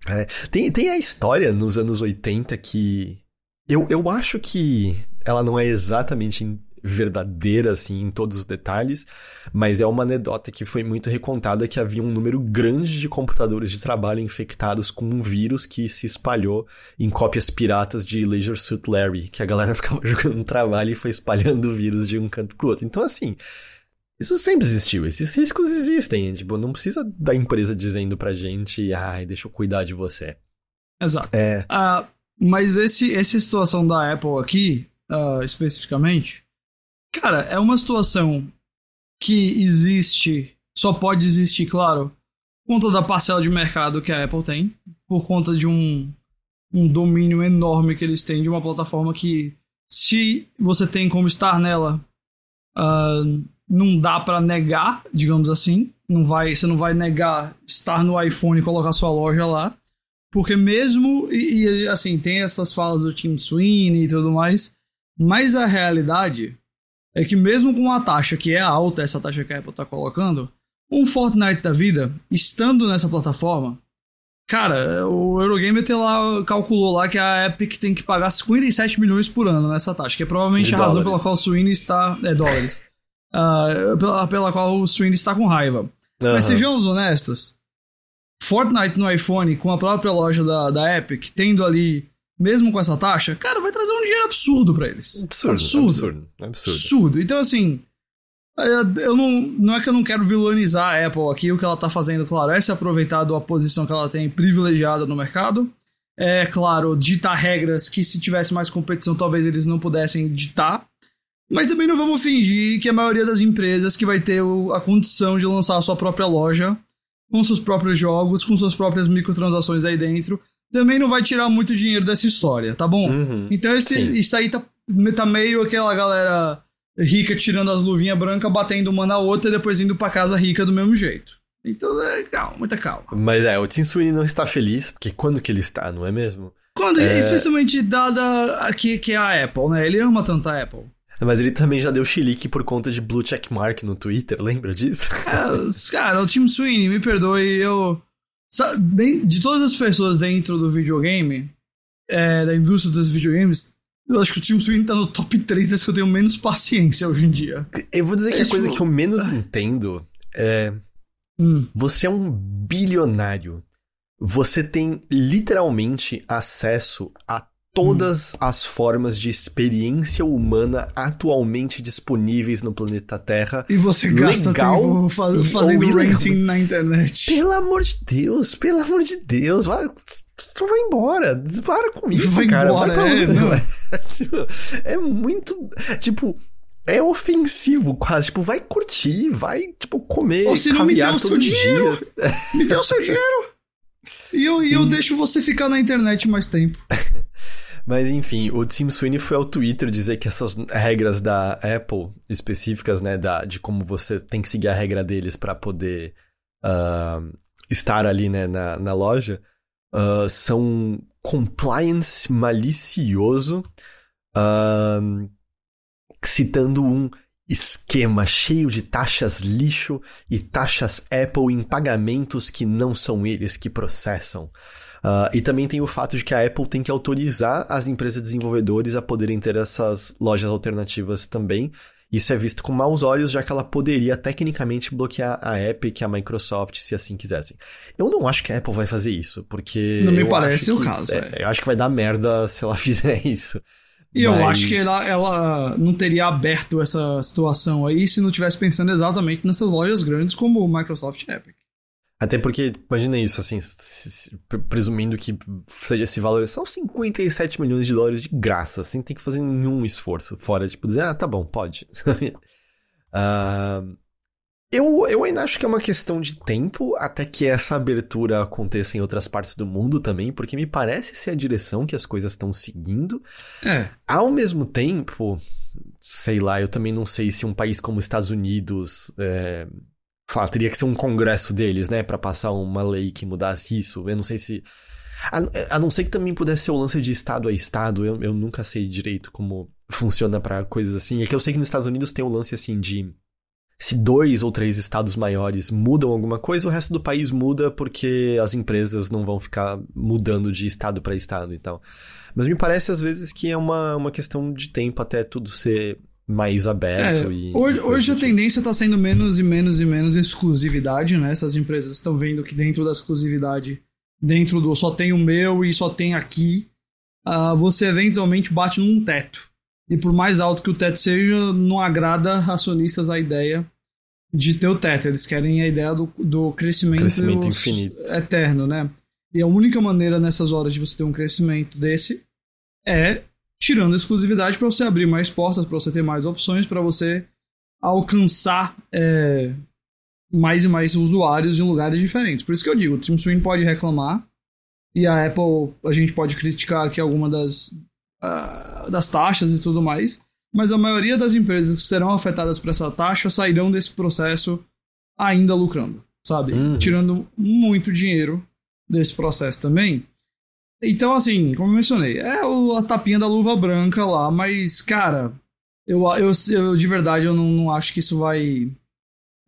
É, tem, tem a história nos anos 80 que. Eu, eu acho que ela não é exatamente verdadeira, assim, em todos os detalhes, mas é uma anedota que foi muito recontada que havia um número grande de computadores de trabalho infectados com um vírus que se espalhou em cópias piratas de Leisure Suit Larry, que a galera <laughs> ficava jogando no trabalho e foi espalhando o vírus de um canto pro outro. Então, assim, isso sempre existiu, esses riscos existem, tipo, não precisa da empresa dizendo pra gente, ai, deixa eu cuidar de você. Exato. É... Uh, mas esse, essa situação da Apple aqui, uh, especificamente, Cara, é uma situação que existe, só pode existir, claro, por conta da parcela de mercado que a Apple tem, por conta de um, um domínio enorme que eles têm de uma plataforma que, se você tem como estar nela, uh, não dá para negar, digamos assim. Não vai, você não vai negar estar no iPhone e colocar sua loja lá. Porque mesmo, e, e assim, tem essas falas do Tim Sweeney e tudo mais, mas a realidade é que mesmo com uma taxa que é alta, essa taxa que a Apple está colocando, um Fortnite da vida, estando nessa plataforma, cara, o Eurogamer tem lá, calculou lá que a Epic tem que pagar 57 milhões por ano nessa taxa, que é provavelmente De a razão pela qual o Sweeney está... É, dólares. uh, <laughs> pela, pela qual o Sweeney está com raiva. Uhum. Mas sejamos honestos, Fortnite no iPhone, com a própria loja da, da Epic, tendo ali mesmo com essa taxa, cara, vai trazer um dinheiro absurdo para eles. Absurdo, absurdo. Absurdo. Absurdo. absurdo. Então, assim, eu não, não é que eu não quero vilanizar a Apple aqui, o que ela tá fazendo, claro, é se aproveitar da posição que ela tem privilegiada no mercado. É, claro, ditar regras que se tivesse mais competição, talvez eles não pudessem ditar. Mas também não vamos fingir que a maioria das empresas que vai ter a condição de lançar a sua própria loja, com seus próprios jogos, com suas próprias microtransações aí dentro, também não vai tirar muito dinheiro dessa história, tá bom? Uhum, então esse, isso aí tá, tá meio aquela galera rica tirando as luvinhas brancas, batendo uma na outra e depois indo pra casa rica do mesmo jeito. Então, é, calma, muita calma. Mas é, o Tim Sweeney não está feliz, porque quando que ele está, não é mesmo? Quando, é... especialmente dada aqui que é a Apple, né? Ele ama tanto a Apple. Mas ele também já deu chilique por conta de Blue Checkmark no Twitter, lembra disso? É, cara, o Tim Sweeney, me perdoe, eu... De todas as pessoas dentro do videogame, é, da indústria dos videogames, eu acho que o Tim Sweeney tá no top 3 das que eu tenho menos paciência hoje em dia. Eu vou dizer que é, a coisa tipo... que eu menos entendo é... Hum. Você é um bilionário. Você tem literalmente acesso a todas hum. as formas de experiência humana atualmente disponíveis no planeta Terra. E você gasta legal tempo faz, fazendo renting na internet. Pelo amor de Deus, pelo amor de Deus, vai, só vai embora. Para com isso, vai cara. Embora, vai é, não. <laughs> é muito, tipo, é ofensivo quase. Tipo, vai curtir, vai, tipo, comer Ou se não me deu o seu dinheiro. me deu o seu <laughs> dinheiro. E eu, e eu deixo você ficar na internet mais tempo. <laughs> Mas enfim, o Tim Sweeney foi ao Twitter dizer que essas regras da Apple específicas, né, da, de como você tem que seguir a regra deles para poder uh, estar ali, né, na, na loja, uh, são compliance malicioso, uh, citando um esquema cheio de taxas lixo e taxas Apple em pagamentos que não são eles que processam. Uh, e também tem o fato de que a Apple tem que autorizar as empresas desenvolvedores a poderem ter essas lojas alternativas também. Isso é visto com maus olhos, já que ela poderia tecnicamente bloquear a Epic e a Microsoft se assim quisessem. Eu não acho que a Apple vai fazer isso, porque. Não me parece o caso. É, é. Eu acho que vai dar merda se ela <laughs> fizer isso. E Mas... eu acho que ela, ela não teria aberto essa situação aí se não tivesse pensando exatamente nessas lojas grandes como Microsoft e Epic. Até porque, imagina isso, assim, presumindo que seja esse valor, são 57 milhões de dólares de graça, sem ter que fazer nenhum esforço, fora, tipo, dizer, ah, tá bom, pode. uh, <laughs> eu, eu ainda acho que é uma questão de tempo até que essa abertura aconteça em outras partes do mundo também, porque me parece ser a direção que as coisas estão seguindo. É. Ao mesmo tempo, sei lá, eu também não sei se um país como os Estados Unidos. É, Fala, teria que ser um congresso deles, né, para passar uma lei que mudasse isso. Eu não sei se. A, a, não ser que também pudesse ser o lance de estado a estado, eu, eu nunca sei direito como funciona para coisas assim. É que eu sei que nos Estados Unidos tem o um lance assim de. Se dois ou três estados maiores mudam alguma coisa, o resto do país muda porque as empresas não vão ficar mudando de estado para estado e tal. Mas me parece às vezes que é uma, uma questão de tempo até tudo ser mais aberto. É, e, hoje, hoje a tendência está sendo menos e menos e menos exclusividade, né? Essas empresas estão vendo que dentro da exclusividade, dentro do só tem o meu e só tem aqui, uh, você eventualmente bate num teto. E por mais alto que o teto seja, não agrada acionistas a ideia de ter o teto. Eles querem a ideia do, do crescimento, crescimento infinito. eterno, né? E a única maneira nessas horas de você ter um crescimento desse é tirando a exclusividade para você abrir mais portas, para você ter mais opções, para você alcançar é, mais e mais usuários em lugares diferentes. Por isso que eu digo, o Tim Sweeney pode reclamar e a Apple, a gente pode criticar aqui alguma das, uh, das taxas e tudo mais, mas a maioria das empresas que serão afetadas por essa taxa sairão desse processo ainda lucrando, sabe? Uhum. Tirando muito dinheiro desse processo também. Então, assim, como eu mencionei, é a tapinha da luva branca lá, mas, cara, eu, eu, eu de verdade eu não, não acho que isso vai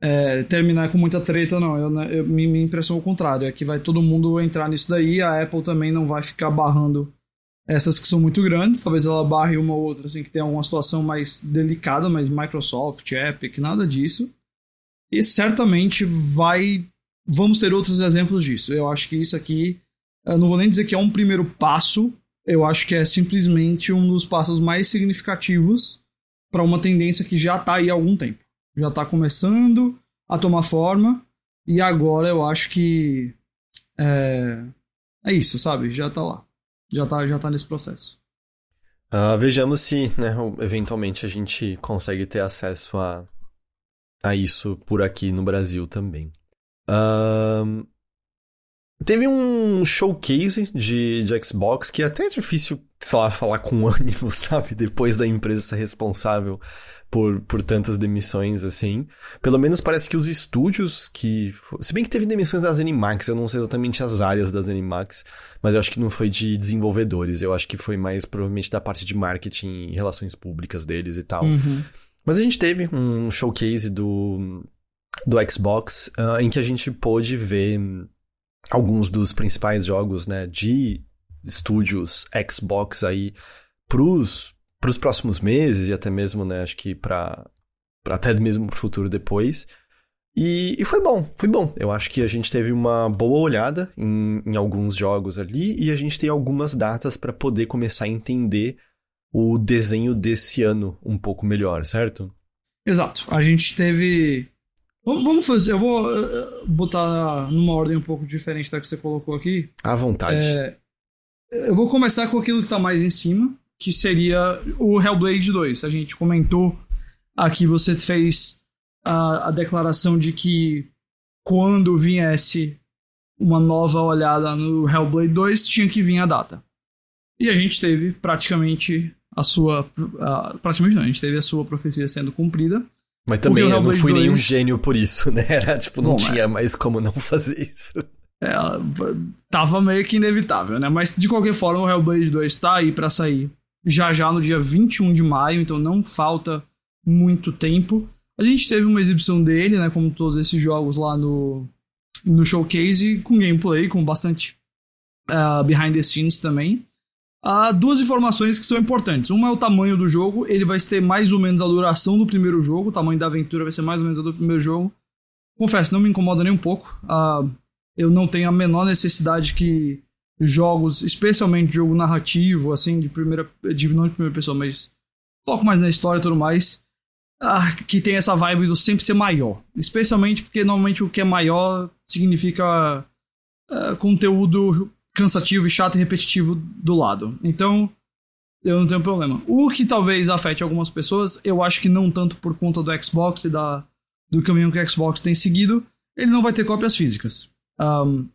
é, terminar com muita treta, não. Eu, eu, minha impressão é o contrário, é que vai todo mundo entrar nisso daí, a Apple também não vai ficar barrando essas que são muito grandes, talvez ela barre uma ou outra, assim, que tem alguma situação mais delicada, mas Microsoft, Epic, nada disso. E certamente vai. Vamos ter outros exemplos disso. Eu acho que isso aqui eu não vou nem dizer que é um primeiro passo, eu acho que é simplesmente um dos passos mais significativos para uma tendência que já está aí há algum tempo. Já está começando a tomar forma, e agora eu acho que é, é isso, sabe? Já está lá. Já está já tá nesse processo. Uh, vejamos se, né, eventualmente a gente consegue ter acesso a, a isso por aqui no Brasil também. Uh, teve um showcase de, de Xbox que é até difícil, sei lá, falar com <laughs> ânimo, sabe? Depois da empresa ser responsável por, por tantas demissões assim. Pelo menos parece que os estúdios que. Se bem que teve demissões das Animax, eu não sei exatamente as áreas das Animax, mas eu acho que não foi de desenvolvedores, eu acho que foi mais provavelmente da parte de marketing e relações públicas deles e tal. Uhum. Mas a gente teve um showcase do, do Xbox uh, em que a gente pôde ver alguns dos principais jogos né, de estúdios Xbox aí para os próximos meses e até mesmo, né, acho que para até mesmo para o futuro depois. E, e, foi bom, foi bom. Eu acho que a gente teve uma boa olhada em, em alguns jogos ali e a gente tem algumas datas para poder começar a entender o desenho desse ano um pouco melhor, certo? Exato. A gente teve. Vamos fazer. Eu vou eh, botar numa ordem um pouco diferente da que você colocou aqui. À vontade. É... Eu vou começar com aquilo que está mais em cima, que seria o Hellblade 2. A gente comentou aqui, você fez a, a declaração de que quando viesse uma nova olhada no Hellblade 2, tinha que vir a data. E a gente teve praticamente a sua. A, praticamente não, a gente teve a sua profecia sendo cumprida. Mas também eu não fui 2... nenhum gênio por isso, <laughs> né? Era tipo, não Bom, tinha é... mais como não fazer isso. É, tava meio que inevitável, né? Mas de qualquer forma, o Hellblade 2 tá aí para sair já já no dia 21 de maio, então não falta muito tempo. A gente teve uma exibição dele, né, como todos esses jogos lá no, no showcase, com gameplay, com bastante uh, behind the scenes também. Há uh, duas informações que são importantes. Uma é o tamanho do jogo, ele vai ter mais ou menos a duração do primeiro jogo, o tamanho da aventura vai ser mais ou menos a do primeiro jogo. Confesso, não me incomoda nem um pouco. Uh, eu não tenho a menor necessidade que jogos, especialmente jogo narrativo, assim, de primeira. De, não de primeira pessoa, mas um pouco mais na história e tudo mais. Ah, que tem essa vibe do sempre ser maior. Especialmente porque normalmente o que é maior significa uh, conteúdo cansativo e chato e repetitivo do lado. Então, eu não tenho problema. O que talvez afete algumas pessoas, eu acho que não tanto por conta do Xbox e da, do caminho que o Xbox tem seguido, ele não vai ter cópias físicas. Um,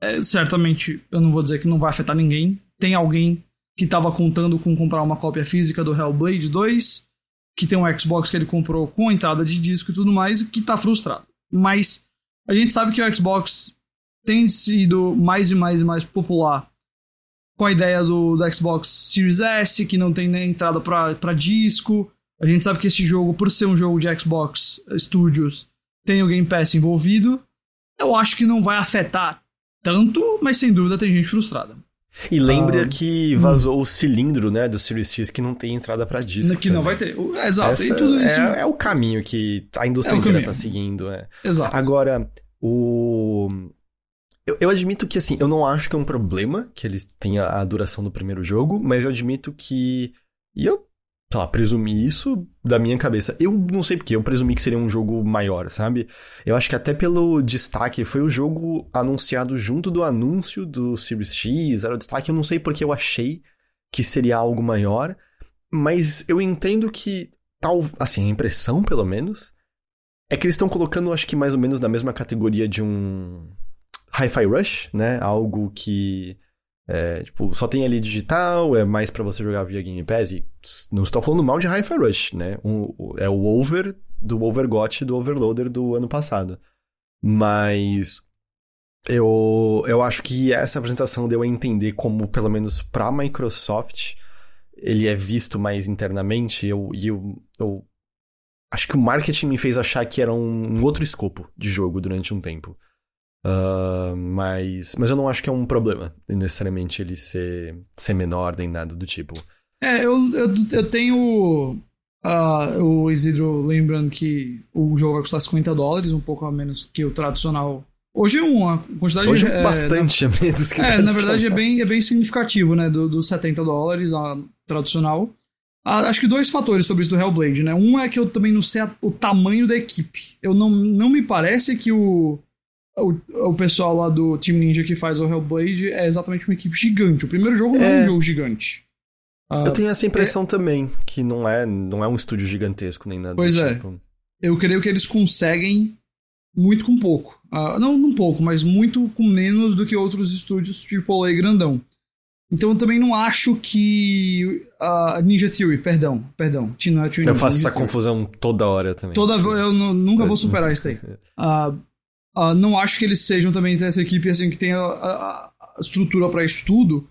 é, certamente, eu não vou dizer que não vai afetar ninguém. Tem alguém que estava contando com comprar uma cópia física do Hellblade 2, que tem um Xbox que ele comprou com entrada de disco e tudo mais, que está frustrado. Mas a gente sabe que o Xbox tem sido mais e mais e mais popular com a ideia do, do Xbox Series S, que não tem nem entrada para disco. A gente sabe que esse jogo, por ser um jogo de Xbox Studios, tem o Game Pass envolvido. Eu acho que não vai afetar tanto, mas sem dúvida tem gente frustrada. E lembra ah, que vazou hum. o cilindro, né, do Series X que não tem entrada para disco. Que também. não vai ter. É, exato. Essa e tudo isso. É, é, o caminho que a indústria é inteira tá seguindo. É. Exato. Agora, o. Eu, eu, admito que, assim, eu não acho que é um problema que eles tenham a duração do primeiro jogo, mas eu admito que. E eu sei lá, presumi isso da minha cabeça. Eu não sei porque, eu presumi que seria um jogo maior, sabe? Eu acho que até pelo destaque, foi o jogo anunciado junto do anúncio do Series X, era o destaque, eu não sei porque eu achei que seria algo maior, mas eu entendo que tal, assim, a impressão pelo menos, é que eles estão colocando, acho que mais ou menos na mesma categoria de um Hi-Fi Rush, né? Algo que é, tipo, só tem ali digital, é mais para você jogar via Game Pass. E não estou falando mal de Hi-Fi Rush, né? Um, é o over do Overgot do Overloader do ano passado. Mas eu, eu acho que essa apresentação deu a entender como, pelo menos pra Microsoft, ele é visto mais internamente. Eu, e eu, eu acho que o marketing me fez achar que era um, um outro escopo de jogo durante um tempo. Uh, mas, mas eu não acho que é um problema necessariamente ele ser, ser menor nem nada do tipo. É, eu, eu, eu tenho uh, o Isidro lembrando que o jogo vai custar 50 dólares, um pouco a menos que o tradicional. Hoje é uma quantidade Hoje é bastante na, a menos que o É, na verdade é bem, é bem significativo, né? Dos do 70 dólares, a tradicional. Ah, acho que dois fatores sobre isso do Hellblade, né? Um é que eu também não sei a, o tamanho da equipe. Eu não, não me parece que o o, o pessoal lá do Team Ninja que faz o Hellblade é exatamente uma equipe gigante. O primeiro jogo não é um é. jogo gigante. Uh, eu tenho essa impressão é... também, que não é, não é um estúdio gigantesco nem nada. Pois é. Tipo. Eu creio que eles conseguem muito com pouco. Uh, não, não pouco, mas muito com menos do que outros estúdios AAA grandão. Então eu também não acho que uh, Ninja Theory, perdão, perdão. Tina, Tina, eu faço Ninja essa Theory. confusão toda hora também. Toda eu nunca vou <laughs> superar isso aí. Uh, uh, não acho que eles sejam também essa equipe assim que tenha a, a estrutura para estudo.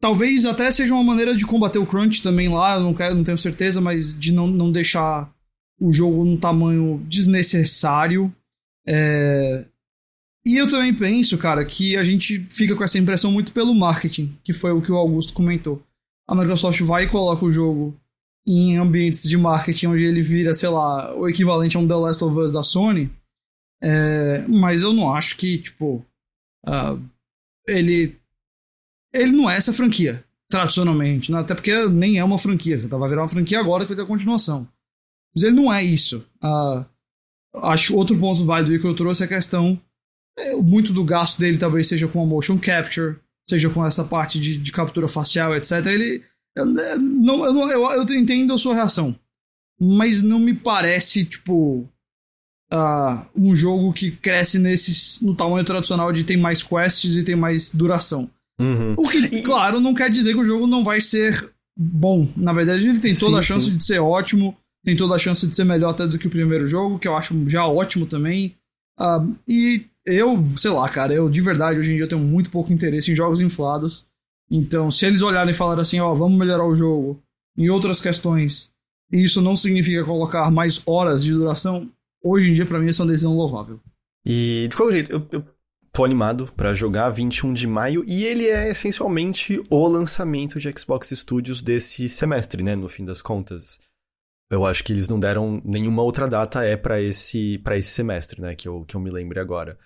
Talvez até seja uma maneira de combater o crunch também lá, eu não, quero, não tenho certeza, mas de não, não deixar o jogo num tamanho desnecessário. É, e eu também penso, cara, que a gente fica com essa impressão muito pelo marketing, que foi o que o Augusto comentou. A Microsoft vai e coloca o jogo em ambientes de marketing onde ele vira, sei lá, o equivalente a um The Last of Us da Sony. É, mas eu não acho que, tipo, uh, ele. Ele não é essa franquia, tradicionalmente, né? até porque nem é uma franquia, vai virar uma franquia agora que vai ter a continuação. Mas ele não é isso. Uh, acho outro ponto válido que eu trouxe é a questão é, muito do gasto dele talvez seja com a motion capture, seja com essa parte de, de captura facial, etc. Ele. Eu, não, eu, eu, eu entendo a sua reação, mas não me parece, tipo. Uh, um jogo que cresce nesse, no tamanho tradicional de tem mais quests e tem mais duração. Uhum. O que, claro, não quer dizer que o jogo não vai ser bom. Na verdade, ele tem toda sim, a chance sim. de ser ótimo, tem toda a chance de ser melhor até do que o primeiro jogo, que eu acho já ótimo também. Uh, e eu, sei lá, cara, eu de verdade hoje em dia tenho muito pouco interesse em jogos inflados. Então, se eles olharem e falarem assim, ó, vamos melhorar o jogo em outras questões, e isso não significa colocar mais horas de duração, hoje em dia para mim isso é uma decisão louvável. E de qualquer jeito, eu, eu tô animado para jogar 21 de maio e ele é essencialmente o lançamento de Xbox Studios desse semestre, né, no fim das contas. Eu acho que eles não deram nenhuma outra data é para esse para esse semestre, né, que eu, que eu me lembre agora.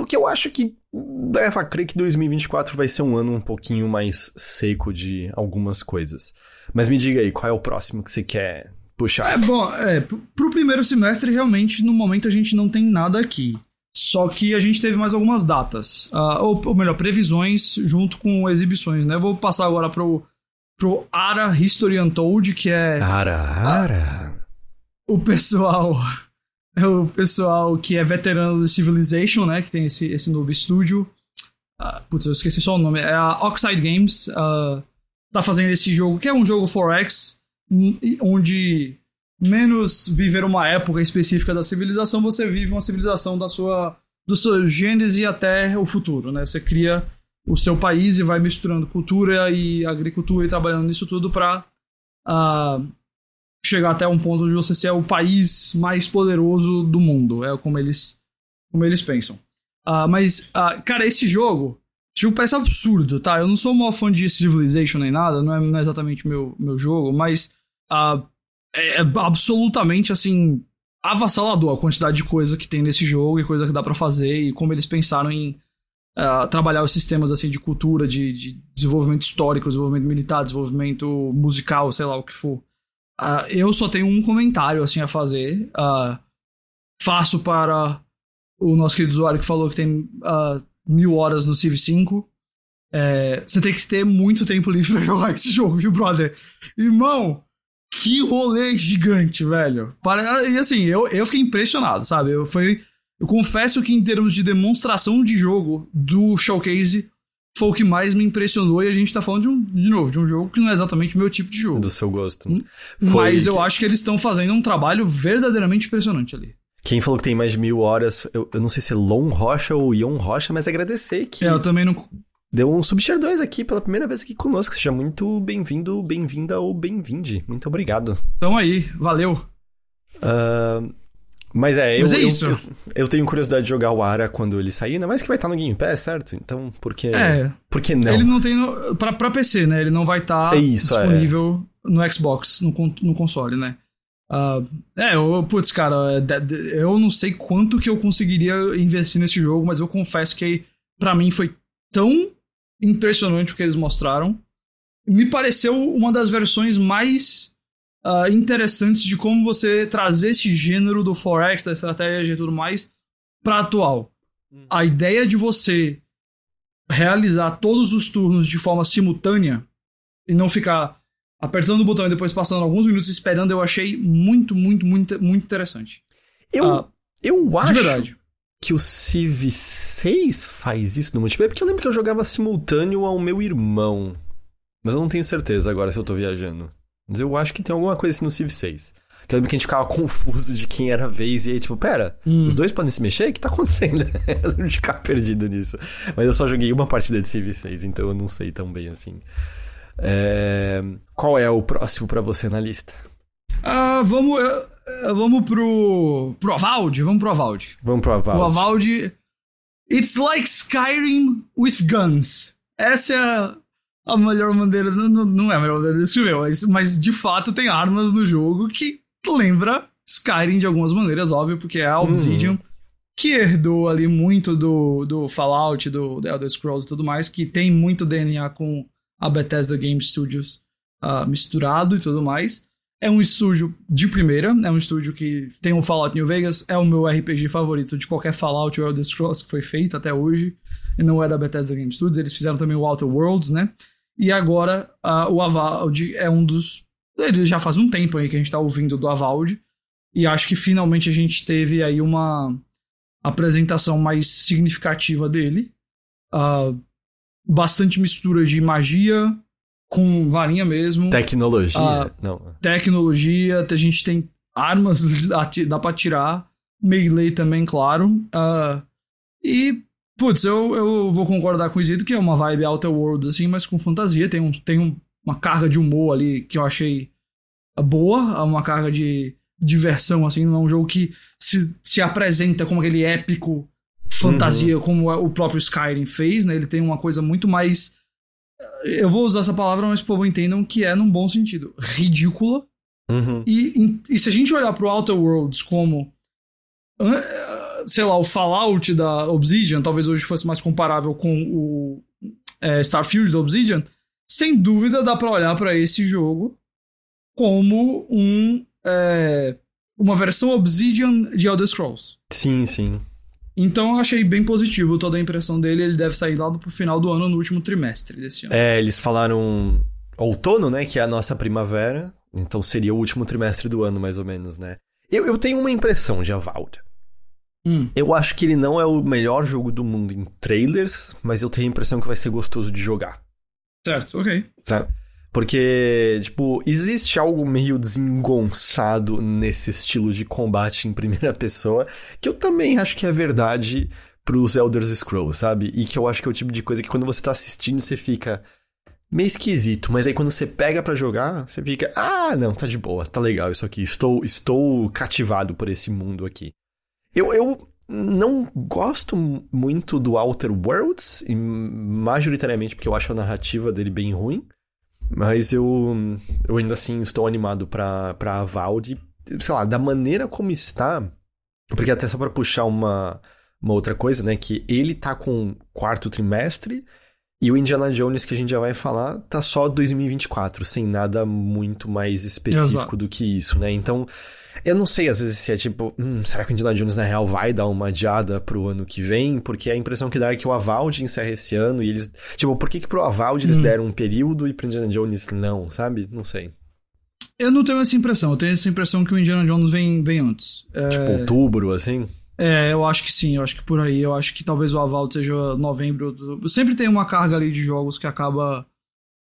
O que eu acho que leva a crer que 2024 vai ser um ano um pouquinho mais seco de algumas coisas. Mas me diga aí, qual é o próximo que você quer puxar? É, bom, é, pro primeiro semestre, realmente, no momento a gente não tem nada aqui. Só que a gente teve mais algumas datas. Uh, ou, ou, melhor, previsões junto com exibições, né? vou passar agora pro, pro Ara History Untold, que é. Ara, Ara. o pessoal é <laughs> o pessoal que é veterano do Civilization, né? Que tem esse, esse novo estúdio. Uh, putz, eu esqueci só o nome. É a Oxide Games. Uh, tá fazendo esse jogo, que é um jogo 4X, onde menos viver uma época específica da civilização, você vive uma civilização da sua do seu gênese até o futuro, né? Você cria o seu país e vai misturando cultura e agricultura e trabalhando nisso tudo para uh, ah, chegar até um ponto onde você ser o país mais poderoso do mundo. É como eles, como eles pensam. Uh, mas, uh, cara, esse jogo. Esse jogo parece absurdo, tá? Eu não sou um fã de Civilization nem nada, não é, não é exatamente meu, meu jogo, mas uh, é, absolutamente assim. avassalador a quantidade de coisa que tem nesse jogo e coisa que dá para fazer e como eles pensaram em trabalhar os sistemas assim de cultura, de, de desenvolvimento histórico, desenvolvimento militar, desenvolvimento musical, sei lá o que for. Uh, eu só tenho um comentário assim a fazer. Uh, faço para o nosso querido usuário que falou que tem uh, mil horas no Civ 5. É, você tem que ter muito tempo livre pra <laughs> jogar esse jogo, viu, brother? Irmão, que rolê gigante, velho. E assim, eu, eu fiquei impressionado, sabe? Eu, foi, eu confesso que em termos de demonstração de jogo do showcase, foi o que mais me impressionou e a gente tá falando de, um, de novo, de um jogo que não é exatamente o meu tipo de jogo. Do seu gosto. Hum? Mas foi eu que... acho que eles estão fazendo um trabalho verdadeiramente impressionante ali. Quem falou que tem mais de mil horas, eu, eu não sei se é Lon Rocha ou Ion Rocha, mas agradecer que. É, eu também não. Deu um Subtier 2 aqui pela primeira vez aqui conosco. Seja muito bem-vindo, bem-vinda ou bem-vinde. Muito obrigado. Então aí, valeu. Uh, mas é, Mas eu, é isso. Eu, eu, tenho curiosidade de jogar o Ara quando ele sair, ainda mais que vai estar no Game Pass, certo? Então, por que, é, por que não? Ele não tem. No, pra, pra PC, né? Ele não vai estar tá é disponível é. no Xbox, no, no console, né? Uh, é, eu, putz, cara, é, eu não sei quanto que eu conseguiria investir nesse jogo, mas eu confesso que para mim foi tão impressionante o que eles mostraram. Me pareceu uma das versões mais uh, interessantes de como você trazer esse gênero do Forex, da estratégia e tudo mais, para atual. Hum. A ideia de você realizar todos os turnos de forma simultânea e não ficar apertando o botão e depois passando alguns minutos esperando, eu achei muito, muito, muito, muito interessante. Eu, ah, eu acho que o Civ 6 faz isso no multiplayer, porque eu lembro que eu jogava simultâneo ao meu irmão. Mas eu não tenho certeza agora se eu tô viajando. Mas eu acho que tem alguma coisa assim no Civ 6. Que eu lembro que a gente ficava <laughs> confuso de quem era a vez, e aí, tipo, pera, hum. os dois podem se mexer? O que tá acontecendo? <laughs> eu lembro de ficar perdido nisso. Mas eu só joguei uma partida de Civ 6, então eu não sei tão bem assim. É... Qual é o próximo para você na lista? Ah, vamos, uh, vamos pro, pro Avald. Vamos pro Avald. Vamos pro Avald. O Avald. It's like Skyrim with guns. Essa é a, a melhor maneira. Não, não é a melhor maneira de escrever, mas, mas de fato tem armas no jogo que lembra Skyrim de algumas maneiras, óbvio, porque é a Obsidian. Uhum. Que herdou ali muito do, do Fallout, do The Elder Scrolls e tudo mais, que tem muito DNA com a Bethesda Game Studios uh, misturado e tudo mais. É um estúdio de primeira, é um estúdio que tem um Fallout New Vegas, é o meu RPG favorito de qualquer Fallout ou Elder Scrolls que foi feito até hoje, e não é da Bethesda Game Studios, eles fizeram também o Outer Worlds, né? E agora uh, o Avald é um dos. Ele já faz um tempo aí que a gente tá ouvindo do Avald, e acho que finalmente a gente teve aí uma apresentação mais significativa dele. Uh, bastante mistura de magia com varinha mesmo. Tecnologia. Uh, não. Tecnologia, a gente tem armas, <laughs> dá pra tirar. Melee também, claro. Uh, e, putz, eu, eu vou concordar com o Isito que é uma vibe Outer Worlds, assim, mas com fantasia. Tem, um, tem um, uma carga de humor ali que eu achei boa, uma carga de diversão, assim. Não é um jogo que se, se apresenta como aquele épico fantasia uhum. como o próprio Skyrim fez, né? Ele tem uma coisa muito mais. Eu vou usar essa palavra, mas o povo entendam que é num bom sentido. Ridícula. Uhum. E, e, se a gente olhar pro Outer Worlds como. Sei lá, o Fallout da Obsidian, talvez hoje fosse mais comparável com o é, Starfield da Obsidian, sem dúvida dá para olhar para esse jogo como um. É, uma versão Obsidian de Elder Scrolls. Sim, sim. Então eu achei bem positivo toda a impressão dele. Ele deve sair lá pro final do ano, no último trimestre desse ano. É, eles falaram outono, né? Que é a nossa primavera. Então seria o último trimestre do ano, mais ou menos, né? Eu, eu tenho uma impressão de Avald. Hum. Eu acho que ele não é o melhor jogo do mundo em trailers, mas eu tenho a impressão que vai ser gostoso de jogar. Certo, ok. Sabe? Porque, tipo, existe algo meio desengonçado nesse estilo de combate em primeira pessoa, que eu também acho que é verdade pros Elder Scrolls, sabe? E que eu acho que é o tipo de coisa que quando você tá assistindo você fica meio esquisito, mas aí quando você pega para jogar, você fica, ah, não, tá de boa, tá legal isso aqui, estou estou cativado por esse mundo aqui. Eu, eu não gosto muito do Outer Worlds, majoritariamente porque eu acho a narrativa dele bem ruim. Mas eu, eu ainda assim estou animado pra, pra Valde. Sei lá, da maneira como está. Porque até só para puxar uma, uma outra coisa, né? Que ele tá com quarto trimestre e o Indiana Jones, que a gente já vai falar, tá só 2024, sem nada muito mais específico Exato. do que isso, né? Então, eu não sei às vezes se é tipo, hum, será que o Indiana Jones na real vai dar uma adiada pro ano que vem? Porque a impressão que dá é que o Avald encerra esse ano e eles. Tipo, por que, que pro Avald eles hum. deram um período e pro Indiana Jones não, sabe? Não sei. Eu não tenho essa impressão, eu tenho essa impressão que o Indiana Jones vem, vem antes. É... Tipo, outubro, assim? É, eu acho que sim, eu acho que por aí, eu acho que talvez o Avald seja novembro. Sempre tem uma carga ali de jogos que acaba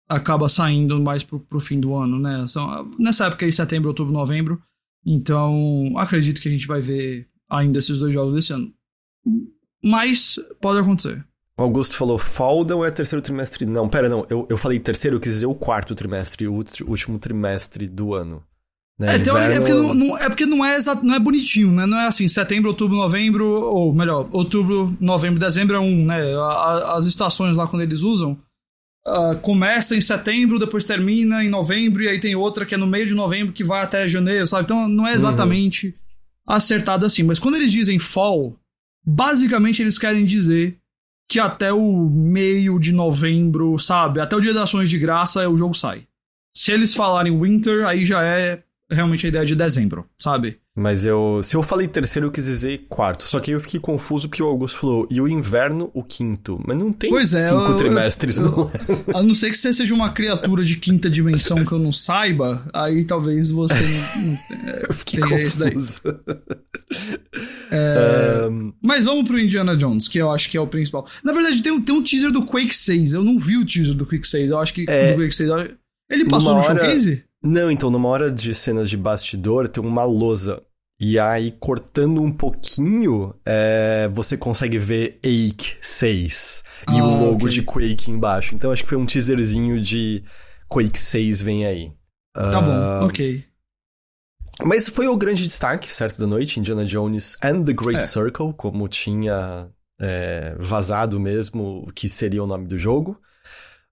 acaba saindo mais pro, pro fim do ano, né? São, nessa época aí, setembro, outubro, novembro. Então, acredito que a gente vai ver ainda esses dois jogos desse ano. Mas pode acontecer. O Augusto falou falda ou é terceiro trimestre? Não, pera, não. Eu, eu falei terceiro, eu quis dizer o quarto trimestre, o último trimestre do ano. Né? É, Inverno... é, porque não, não, é porque não é exato, não é bonitinho, né? Não é assim, setembro, outubro, novembro, ou melhor, outubro, novembro, dezembro é um, né? As estações lá quando eles usam uh, começa em setembro, depois termina em novembro, e aí tem outra que é no meio de novembro que vai até janeiro, sabe? Então não é exatamente uhum. acertado assim. Mas quando eles dizem fall, basicamente eles querem dizer que até o meio de novembro, sabe? Até o dia das ações de graça o jogo sai. Se eles falarem winter, aí já é realmente a ideia de dezembro, sabe? Mas eu. Se eu falei terceiro, eu quis dizer quarto. Só que aí eu fiquei confuso porque o Augusto falou, e o inverno, o quinto. Mas não tem pois é, cinco eu, trimestres, eu, não. a não ser que você seja uma criatura de quinta dimensão que eu não saiba, aí talvez você não, não <laughs> eu fiquei confuso. É, um... Mas vamos pro Indiana Jones, que eu acho que é o principal. Na verdade, tem, tem um teaser do Quake 6. Eu não vi o teaser do Quake 6. Eu acho que é... do Quake 6. Ele passou no hora... showcase? Não, então, numa hora de cenas de bastidor, tem uma lousa e aí, cortando um pouquinho, é, você consegue ver Ake 6 ah, e o logo okay. de Quake embaixo. Então, acho que foi um teaserzinho de Quake 6 vem aí. Tá uh, bom, ok. Mas foi o grande destaque, certo, da noite, Indiana Jones and the Great é. Circle, como tinha é, vazado mesmo que seria o nome do jogo.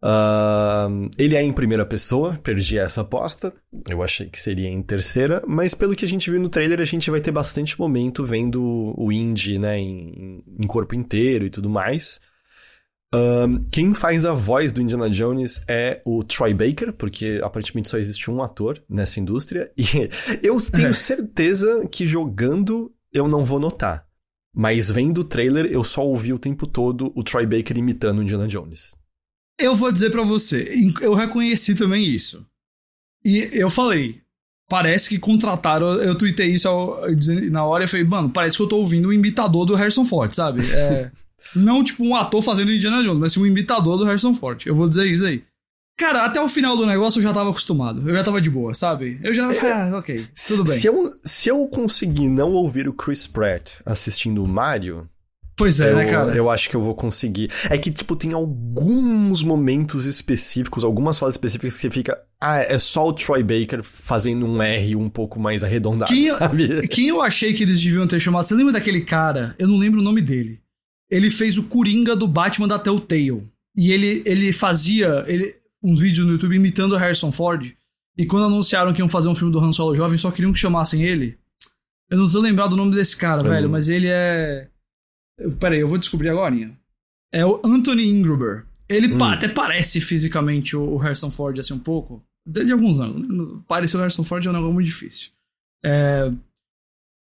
Uh, ele é em primeira pessoa, perdi essa aposta. Eu achei que seria em terceira, mas pelo que a gente viu no trailer, a gente vai ter bastante momento vendo o Indy, né, em, em corpo inteiro e tudo mais. Uh, quem faz a voz do Indiana Jones é o Troy Baker, porque aparentemente só existe um ator nessa indústria, <laughs> e eu tenho <laughs> certeza que jogando eu não vou notar. Mas vendo o trailer, eu só ouvi o tempo todo o Troy Baker imitando o Indiana Jones. Eu vou dizer para você, eu reconheci também isso. E eu falei, parece que contrataram. Eu tuitei isso na hora e falei, mano, parece que eu tô ouvindo um imitador do Harrison Ford, sabe? É, <laughs> não tipo um ator fazendo Indiana Jones, mas um imitador do Harrison Ford. Eu vou dizer isso aí. Cara, até o final do negócio eu já tava acostumado. Eu já tava de boa, sabe? Eu já. Ah, ok, tudo bem. Se eu, se eu conseguir não ouvir o Chris Pratt assistindo o Mario, Pois é, eu, né, cara? Eu acho que eu vou conseguir. É que, tipo, tem alguns momentos específicos, algumas falas específicas que fica. Ah, é só o Troy Baker fazendo um R um pouco mais arredondado, quem, sabe? <laughs> Quem eu achei que eles deviam ter chamado. Você lembra daquele cara? Eu não lembro o nome dele. Ele fez o Coringa do Batman da Telltale. E ele, ele fazia ele, uns vídeos no YouTube imitando o Harrison Ford. E quando anunciaram que iam fazer um filme do Han Solo jovem, só queriam que chamassem ele. Eu não tô lembrado do nome desse cara, velho, mas ele é. Peraí, eu vou descobrir agora. É o Anthony Ingruber. Ele hum. até parece fisicamente o Harrison Ford, assim, um pouco. Desde alguns anos. Parecer o Harrison Ford é um negócio muito difícil. É...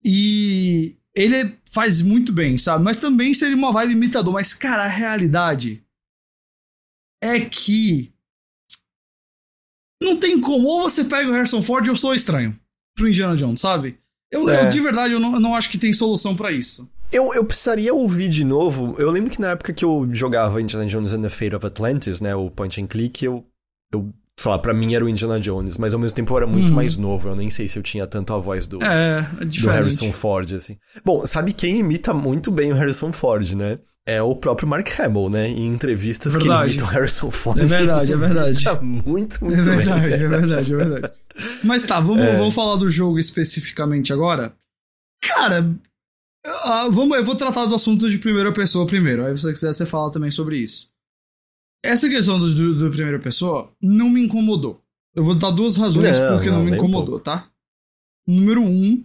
E ele faz muito bem, sabe? Mas também seria uma vibe imitador. Mas, cara, a realidade é que não tem como. Ou você pega o Harrison Ford ou eu sou estranho pro Indiana Jones, sabe? Eu, é. eu de verdade, eu não, eu não acho que tem solução para isso. Eu, eu precisaria ouvir de novo. Eu lembro que na época que eu jogava Indiana Jones and the Fate of Atlantis, né? O point and click, eu. eu sei lá, pra mim era o Indiana Jones, mas ao mesmo tempo eu era muito uhum. mais novo. Eu nem sei se eu tinha tanto a voz do, é, é do Harrison Ford, assim. Bom, sabe quem imita muito bem o Harrison Ford, né? É o próprio Mark Hamill, né? Em entrevistas verdade. que ele imita o Harrison Ford. É verdade, é verdade. <laughs> muito, muito É verdade, bem. é verdade, é verdade. Mas tá, vamos, é. vamos falar do jogo especificamente agora. Cara, ah, vamos, eu vou tratar do assunto de primeira pessoa primeiro. Aí, se você quiser, você fala também sobre isso. Essa questão do, do, do primeira pessoa não me incomodou. Eu vou dar duas razões não, porque não, não me incomodou, um tá? Número um,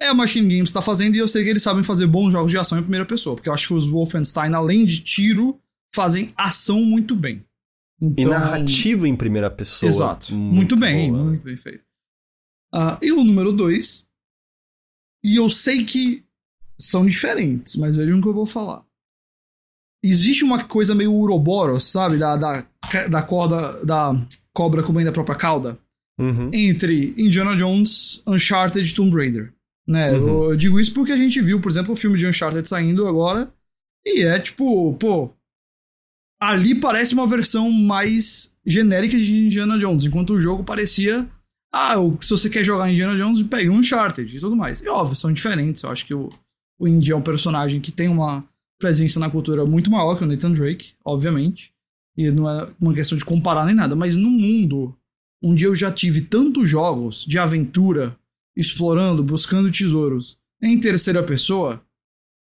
é a Machine Games está fazendo e eu sei que eles sabem fazer bons jogos de ação em primeira pessoa. Porque eu acho que os Wolfenstein, além de tiro, fazem ação muito bem. Então, e narrativa em primeira pessoa. Exato. Muito, muito bem, boa. muito bem feito. Uh, e o número dois. E eu sei que são diferentes, mas vejam o que eu vou falar. Existe uma coisa meio Uroboros, sabe? Da, da, da corda, da cobra comendo a própria cauda. Uhum. Entre Indiana Jones, Uncharted e Tomb Raider. Né? Uhum. Eu, eu digo isso porque a gente viu, por exemplo, o filme de Uncharted saindo agora. E é tipo, pô. Ali parece uma versão mais genérica de Indiana Jones, enquanto o jogo parecia. Ah, se você quer jogar Indiana Jones, pegue um Uncharted e tudo mais. E óbvio, são diferentes. Eu acho que o, o Indy é um personagem que tem uma presença na cultura muito maior que o Nathan Drake, obviamente. E não é uma questão de comparar nem nada, mas no mundo onde eu já tive tantos jogos de aventura, explorando, buscando tesouros em terceira pessoa,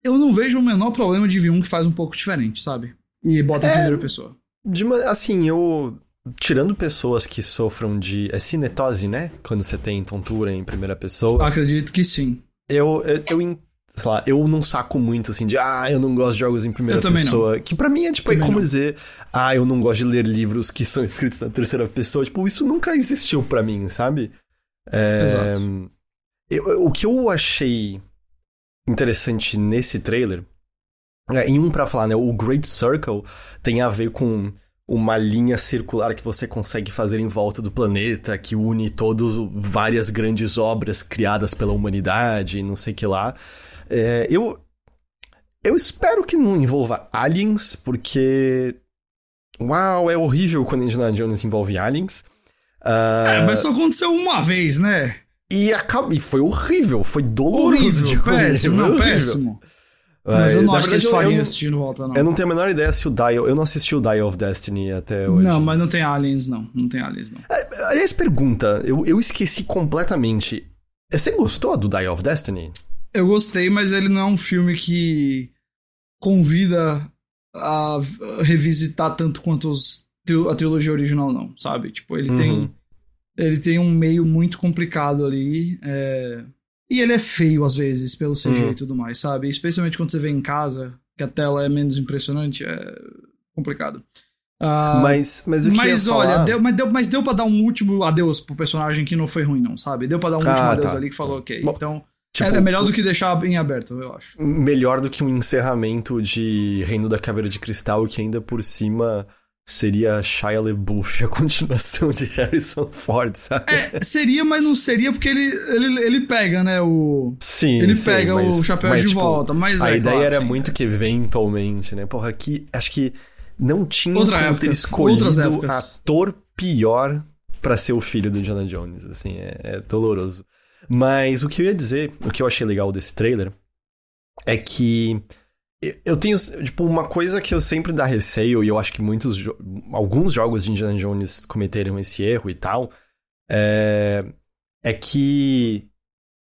eu não vejo o menor problema de vir um que faz um pouco diferente, sabe? E bota é, em primeira pessoa. De, assim, eu. Tirando pessoas que sofram de. É cinetose, né? Quando você tem tontura em primeira pessoa. Acredito que sim. Eu, eu, eu sei lá, eu não saco muito assim de, ah, eu não gosto de jogos em primeira pessoa. Não. Que para mim é tipo, é como não. dizer, ah, eu não gosto de ler livros que são <laughs> escritos na terceira pessoa. Tipo, isso nunca existiu para mim, sabe? É... Exato. Eu, o que eu achei interessante nesse trailer, é, em um para falar, né, o Great Circle tem a ver com uma linha circular que você consegue fazer em volta do planeta, que une todas várias grandes obras criadas pela humanidade, não sei que lá. É, eu eu espero que não envolva aliens, porque uau, é horrível quando Indiana Jones envolve aliens. Uh... É, mas só aconteceu uma vez, né? E, acaba... e foi horrível, foi doloroso horrível, de péssimo, não, péssimo. Mas eu não acho verdade, que eles fariam assistir no volta, não. Eu não tenho a menor ideia se o Dial. Eu não assisti o Dial of Destiny até hoje. Não, mas não tem aliens, não. Não tem aliens, não. É, aliás, pergunta. Eu, eu esqueci completamente. Você gostou do Dial of Destiny? Eu gostei, mas ele não é um filme que convida a revisitar tanto quanto os, a trilogia original, não, sabe? Tipo, ele uhum. tem. Ele tem um meio muito complicado ali. É... E ele é feio às vezes, pelo CG uhum. e tudo mais, sabe? Especialmente quando você vê em casa, que a tela é menos impressionante, é complicado. Uh, mas, mas o que Mas olha, falar... deu, mas, deu, mas deu pra dar um último adeus pro personagem que não foi ruim, não, sabe? Deu pra dar um ah, último adeus tá. ali que falou, ok. Bom, então, tipo, é melhor do que deixar em aberto, eu acho. Melhor do que um encerramento de Reino da Caveira de Cristal, que ainda por cima seria Shia LaBeouf a <laughs> continuação de Harrison Ford, sabe? É, seria, mas não seria porque ele, ele, ele pega, né, o... Sim, Ele sim, pega mas, o chapéu mas, de tipo, volta, mas A é, ideia claro, era sim, muito é. que eventualmente, né? Porra, aqui, acho que não tinha Outra como épocas, ter escolhido ator pior pra ser o filho do Indiana Jones, assim, é, é doloroso. Mas o que eu ia dizer, o que eu achei legal desse trailer, é que eu tenho, tipo, uma coisa que eu sempre dá receio, e eu acho que muitos, alguns jogos de Indiana Jones cometeram esse erro e tal, é, é que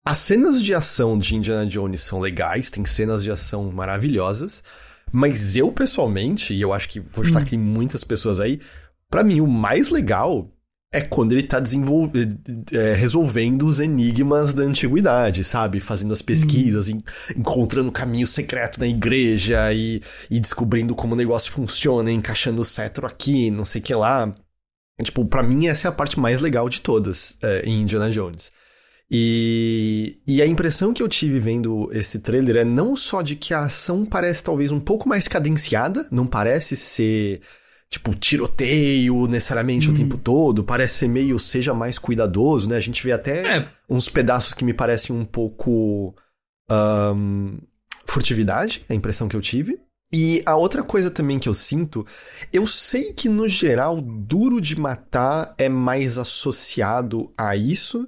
as cenas de ação de Indiana Jones são legais, tem cenas de ação maravilhosas, mas eu pessoalmente, e eu acho que vou estar Hum. aqui muitas pessoas aí, pra mim o mais legal é quando ele tá desenvolvendo, resolvendo os enigmas da antiguidade, sabe? Fazendo as pesquisas, en- encontrando o caminho secreto na igreja e, e descobrindo como o negócio funciona, encaixando o cetro aqui, não sei o que lá. Tipo, pra mim essa é a parte mais legal de todas é, em Indiana Jones. E, e a impressão que eu tive vendo esse trailer é não só de que a ação parece talvez um pouco mais cadenciada, não parece ser tipo tiroteio necessariamente o tempo todo, parece ser meio seja mais cuidadoso, né? A gente vê até É, uns pedaços que me parecem um pouco ahn, furtividade, é a impressão que eu tive. E a outra coisa também que eu sinto, eu sei que no geral duro de matar é mais associado a isso,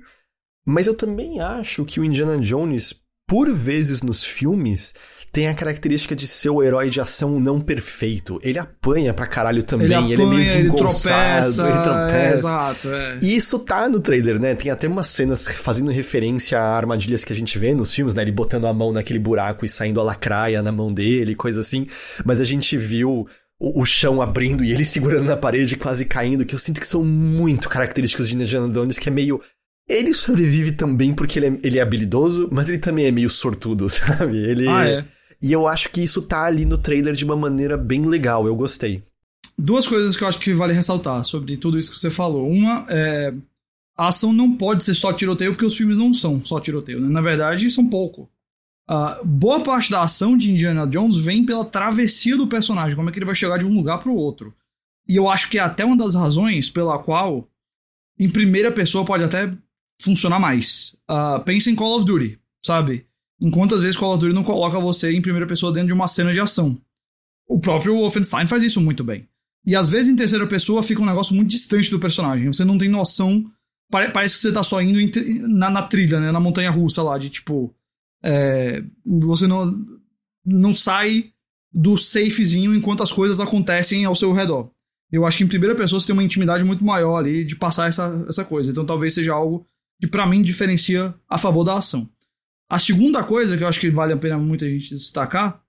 mas eu também acho que o Indiana Jones, por vezes nos filmes, tem a característica de ser o herói de ação não perfeito. Ele apanha pra caralho também, ele ele, apanha, é meio ele desengonçado, tropeça, ele é, tropeça. exato, é. E isso tá no trailer, né? Tem até umas cenas fazendo referência a armadilhas que a gente vê nos filmes, né? Ele botando a mão naquele buraco e saindo a lacraia na mão dele, coisa assim. Mas a gente viu o, o chão abrindo e ele <laughs> segurando na parede, quase caindo, que eu sinto que são muito característicos de Indiana Jones, que é meio. Ele sobrevive também porque ele é, ele é habilidoso, mas ele também é meio sortudo, <laughs> sabe? Ele. Ah, é. E eu acho que isso tá ali no trailer de uma maneira bem legal, eu gostei. Duas coisas que eu acho que vale ressaltar sobre tudo isso que você falou. Uma é. A ação não pode ser só tiroteio, porque os filmes não são só tiroteio, né? Na verdade, são pouco. Ah, boa parte da ação de Indiana Jones vem pela travessia do personagem, como é que ele vai chegar de um lugar pro outro. E eu acho que é até uma das razões pela qual, em primeira pessoa, pode até funcionar mais. Ah, pensa em Call of Duty, sabe? Enquanto às vezes Call of Duty não coloca você em primeira pessoa dentro de uma cena de ação. O próprio Wolfenstein faz isso muito bem. E às vezes em terceira pessoa fica um negócio muito distante do personagem. Você não tem noção. pare- parece que você tá só indo na, na trilha, né? Na montanha russa lá, de tipo. é, você não, não sai do safezinho enquanto as coisas acontecem ao seu redor. Eu acho que em primeira pessoa você tem uma intimidade muito maior ali de passar essa, essa coisa. Então talvez seja algo que pra mim diferencia a favor da ação. A segunda coisa que eu acho que vale a pena muita gente destacar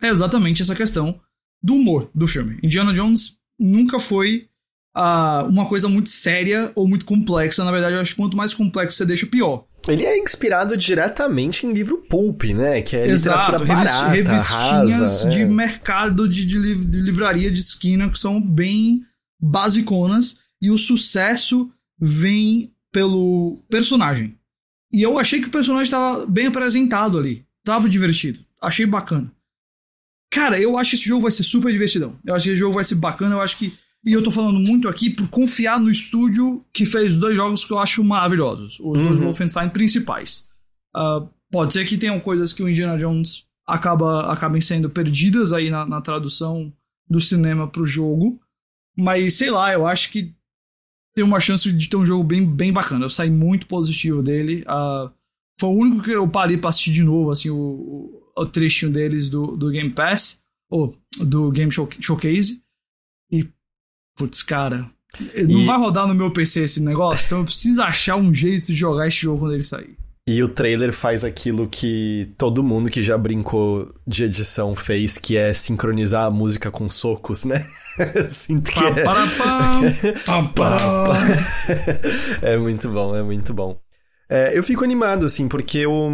é exatamente essa questão do humor do filme. Indiana Jones nunca foi ah, uma coisa muito séria ou muito complexa. Na verdade, eu acho que quanto mais complexo você deixa, pior. Ele é inspirado diretamente em livro pulp, né? Que é Exato, literatura barata, revistinhas rasa, de é. mercado de, de liv- de livraria de esquina que são bem basiconas e o sucesso vem pelo personagem. E eu achei que o personagem estava bem apresentado ali. Tava divertido. Achei bacana. Cara, eu acho que esse jogo vai ser super divertidão. Eu acho que esse jogo vai ser bacana. Eu acho que. E eu tô falando muito aqui por confiar no estúdio que fez dois jogos que eu acho maravilhosos. Os uhum. dois Wolfenstein principais. Uh, pode ser que tenham coisas que o Indiana Jones acaba, acabem sendo perdidas aí na, na tradução do cinema pro jogo. Mas sei lá, eu acho que tem uma chance de ter um jogo bem, bem bacana. Eu saí muito positivo dele. Uh, foi o único que eu parei pra assistir de novo, assim, o, o trechinho deles do, do Game Pass, ou do Game Show, Showcase. E, putz, cara, não e... vai rodar no meu PC esse negócio, então eu preciso achar um jeito de jogar esse jogo quando ele sair. E o trailer faz aquilo que todo mundo que já brincou de edição fez, que é sincronizar a música com socos, né? <laughs> Sinto que é... <laughs> <laughs> é muito bom, é muito bom. É, eu fico animado, assim, porque eu...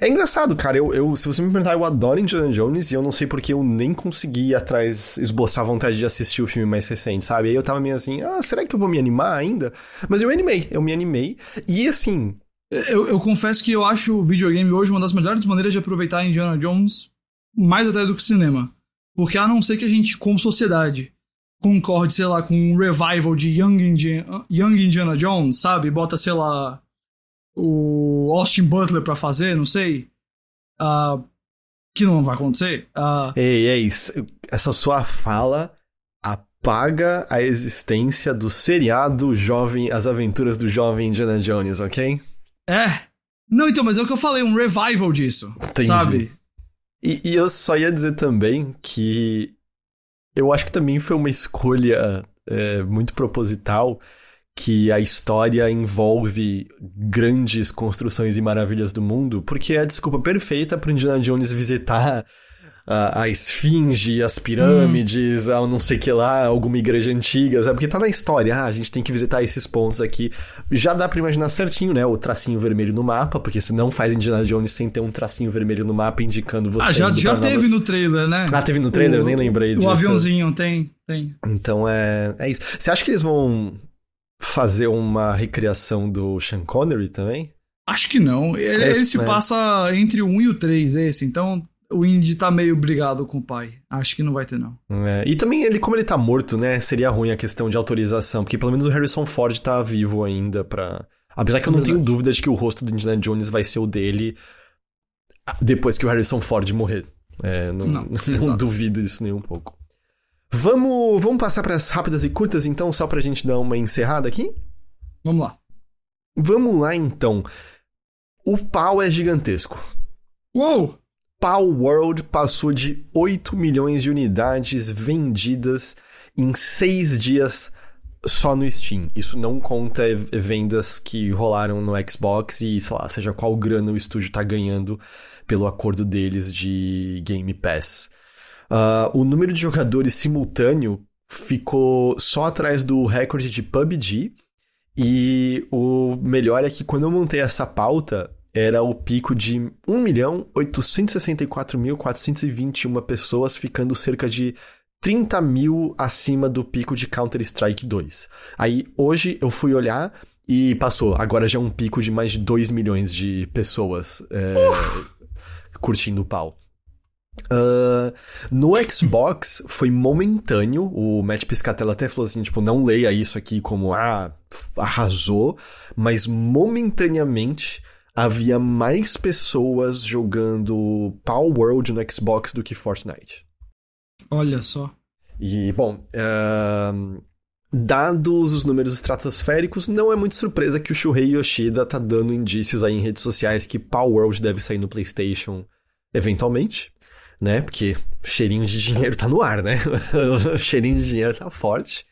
É engraçado, cara. Eu, eu, se você me perguntar, eu adoro Indiana Jones e eu não sei porque eu nem consegui ir atrás, esboçar a vontade de assistir o filme mais recente, sabe? Aí eu tava meio assim, ah, será que eu vou me animar ainda? Mas eu animei, eu me animei. E assim, eu, eu, confesso que eu acho o videogame hoje uma das melhores maneiras de aproveitar Indiana Jones, mais até do que cinema. Porque a não ser que a gente, como sociedade, concorde, sei lá, com um revival de Young Indiana, Young Indiana Jones, sabe? Bota, sei lá, o Austin Butler pra fazer, não sei. Uh, que não vai acontecer. Uh, Ei, isso. Essa sua fala apaga a existência do seriado Jovem, As Aventuras do Jovem Indiana Jones, ok? É. Não, então, mas é o que eu falei, um revival disso. Entendi. Sabe? E, e, eu só ia dizer também que eu acho que também foi uma escolha é, muito proposital que a história envolve grandes construções e maravilhas do mundo, porque é a desculpa perfeita para Indiana Jones visitar a, a esfinge, as pirâmides, hum. a não sei que lá, alguma igreja antiga, sabe? Porque tá na história, ah, a gente tem que visitar esses pontos aqui. Já dá pra imaginar certinho, né? O tracinho vermelho no mapa, porque você não faz Indiana Jones sem ter um tracinho vermelho no mapa indicando você. Ah, já, já teve novas... no trailer, né? Ah, teve no trailer? O, Eu nem lembrei o disso. O aviãozinho, tem, tem. Então é, é isso. Você acha que eles vão fazer uma recriação do Sean Connery também? Acho que não. Ele, é, ele se né? passa entre o 1 e o 3, esse. Então o Indy tá meio brigado com o pai. Acho que não vai ter, não. É, e também, ele, como ele tá morto, né? Seria ruim a questão de autorização, porque pelo menos o Harrison Ford tá vivo ainda pra. Apesar que eu não tenho dúvida de que o rosto do Indiana Jones vai ser o dele depois que o Harrison Ford morrer. É, não, não, <laughs> não duvido disso nem um pouco. Vamos, vamos passar para as rápidas e curtas, então, só pra gente dar uma encerrada aqui? Vamos lá. Vamos lá, então. O pau é gigantesco. Uou! Pau World passou de 8 milhões de unidades vendidas em 6 dias só no Steam. Isso não conta vendas que rolaram no Xbox e, sei lá, seja qual grana o estúdio está ganhando pelo acordo deles de Game Pass. Uh, o número de jogadores simultâneo ficou só atrás do recorde de PUBG. E o melhor é que quando eu montei essa pauta, era o pico de 1.864.421 pessoas, ficando cerca de 30 mil acima do pico de Counter-Strike 2. Aí, hoje, eu fui olhar e passou. Agora já é um pico de mais de 2 milhões de pessoas é, curtindo o pau. Uh, no Xbox foi momentâneo. O Matt Piscatella até falou assim: tipo, não leia isso aqui como ah, arrasou, mas momentaneamente havia mais pessoas jogando Power World no Xbox do que Fortnite. Olha só. E, bom, uh, dados os números estratosféricos, não é muito surpresa que o Shuhei Yoshida tá dando indícios aí em redes sociais que Power World deve sair no PlayStation eventualmente, né? Porque cheirinho de dinheiro tá no ar, né? o <laughs> cheirinho de dinheiro tá forte.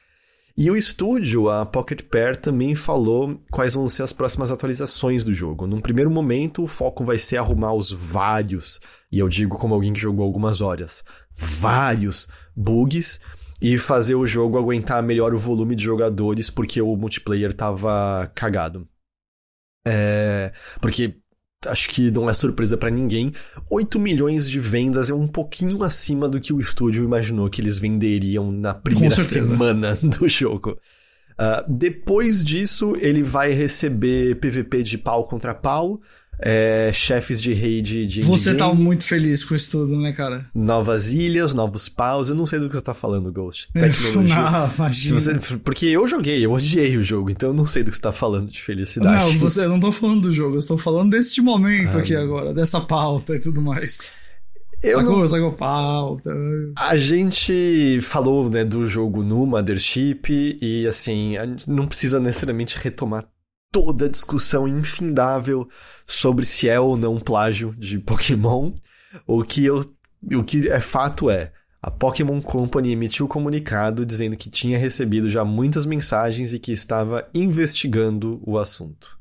E o estúdio, a Pocket Pair, também falou quais vão ser as próximas atualizações do jogo. Num primeiro momento, o foco vai ser arrumar os vários, e eu digo como alguém que jogou algumas horas, vários bugs e fazer o jogo aguentar melhor o volume de jogadores porque o multiplayer tava cagado. É, porque acho que não é surpresa para ninguém. 8 milhões de vendas é um pouquinho acima do que o estúdio imaginou que eles venderiam na primeira semana <laughs> do jogo. Uh, depois disso, ele vai receber PVP de pau contra pau, é, chefes de raid de. Você tá muito feliz com isso tudo, né, cara? Novas ilhas, novos paus. Eu não sei do que você tá falando, Ghost. <laughs> Tecnologia. não, imagina. Você, porque eu joguei, eu odiei o jogo, então eu não sei do que você tá falando de felicidade. Não, você, eu não tô falando do jogo, eu estou falando desse momento ah, aqui agora, dessa pauta e tudo mais. Eu sacou, não... sacou pauta. A gente falou, né, do jogo no Mothership e, assim, não precisa necessariamente retomar toda a discussão infindável sobre se é ou não plágio de Pokémon. O que, eu, o que é fato é, a Pokémon Company emitiu um comunicado dizendo que tinha recebido já muitas mensagens e que estava investigando o assunto.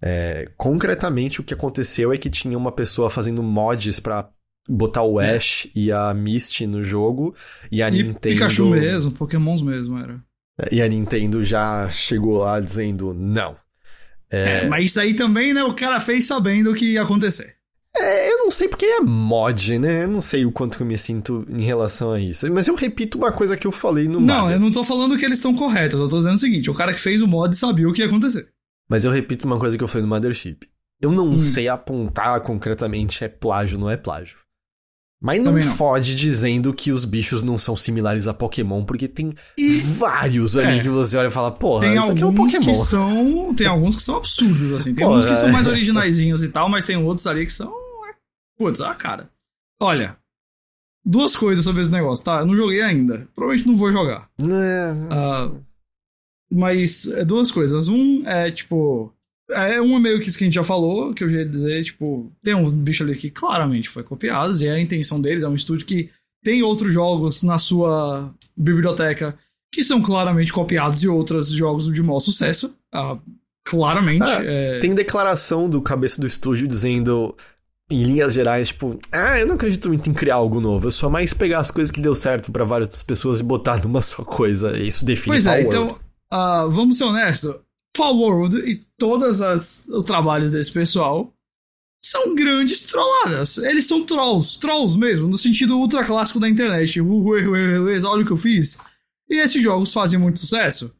É, concretamente, o que aconteceu é que tinha uma pessoa fazendo mods para botar o é. Ash é. e a Misty no jogo e a e Nintendo. Pikachu mesmo, Pokémons mesmo era. E a Nintendo já chegou lá dizendo não. É... é... mas isso aí também, né? O cara fez sabendo o que ia acontecer. É, eu não sei porque é mod, né? Eu não sei o quanto que eu me sinto em relação a isso. Mas eu repito uma coisa que eu falei no Não, eu não tô falando que eles estão corretos. Eu tô dizendo o seguinte: o cara que fez o mod sabia o que ia acontecer. Mas eu repito uma coisa que eu falei no Mothership. Eu não hum. sei apontar concretamente é plágio ou não é plágio. Mas não, não, fode dizendo que os bichos não são similares a Pokémon, porque tem e... vários ali é. que você olha e fala, porra, tem isso aqui é um Pokémon. Que são, tem alguns que são absurdos, assim. Tem uns que são mais originaizinhos e tal, mas tem outros ali que são. Putz, ah, cara. Olha, duas coisas sobre esse negócio, tá? Eu não joguei ainda. Provavelmente não vou jogar. É. Uh, mas é duas coisas. Um é, tipo. É uma meio que isso que a gente já falou, que eu já ia dizer, tipo, tem uns bichos ali que claramente foi copiados, e é a intenção deles, é um estúdio que tem outros jogos na sua biblioteca que são claramente copiados e outros jogos de maior sucesso. Ah, claramente. É, é... Tem declaração do cabeça do estúdio dizendo, em linhas gerais, tipo, ah, eu não acredito muito em criar algo novo, eu só mais pegar as coisas que deu certo para várias pessoas e botar numa só coisa. Isso define Pois é, então, uh, vamos ser honestos. World e todos os trabalhos desse pessoal são grandes trolladas. Eles são trolls, trolls mesmo, no sentido ultra clássico da internet. olha o que eu fiz. E esses jogos fazem muito sucesso.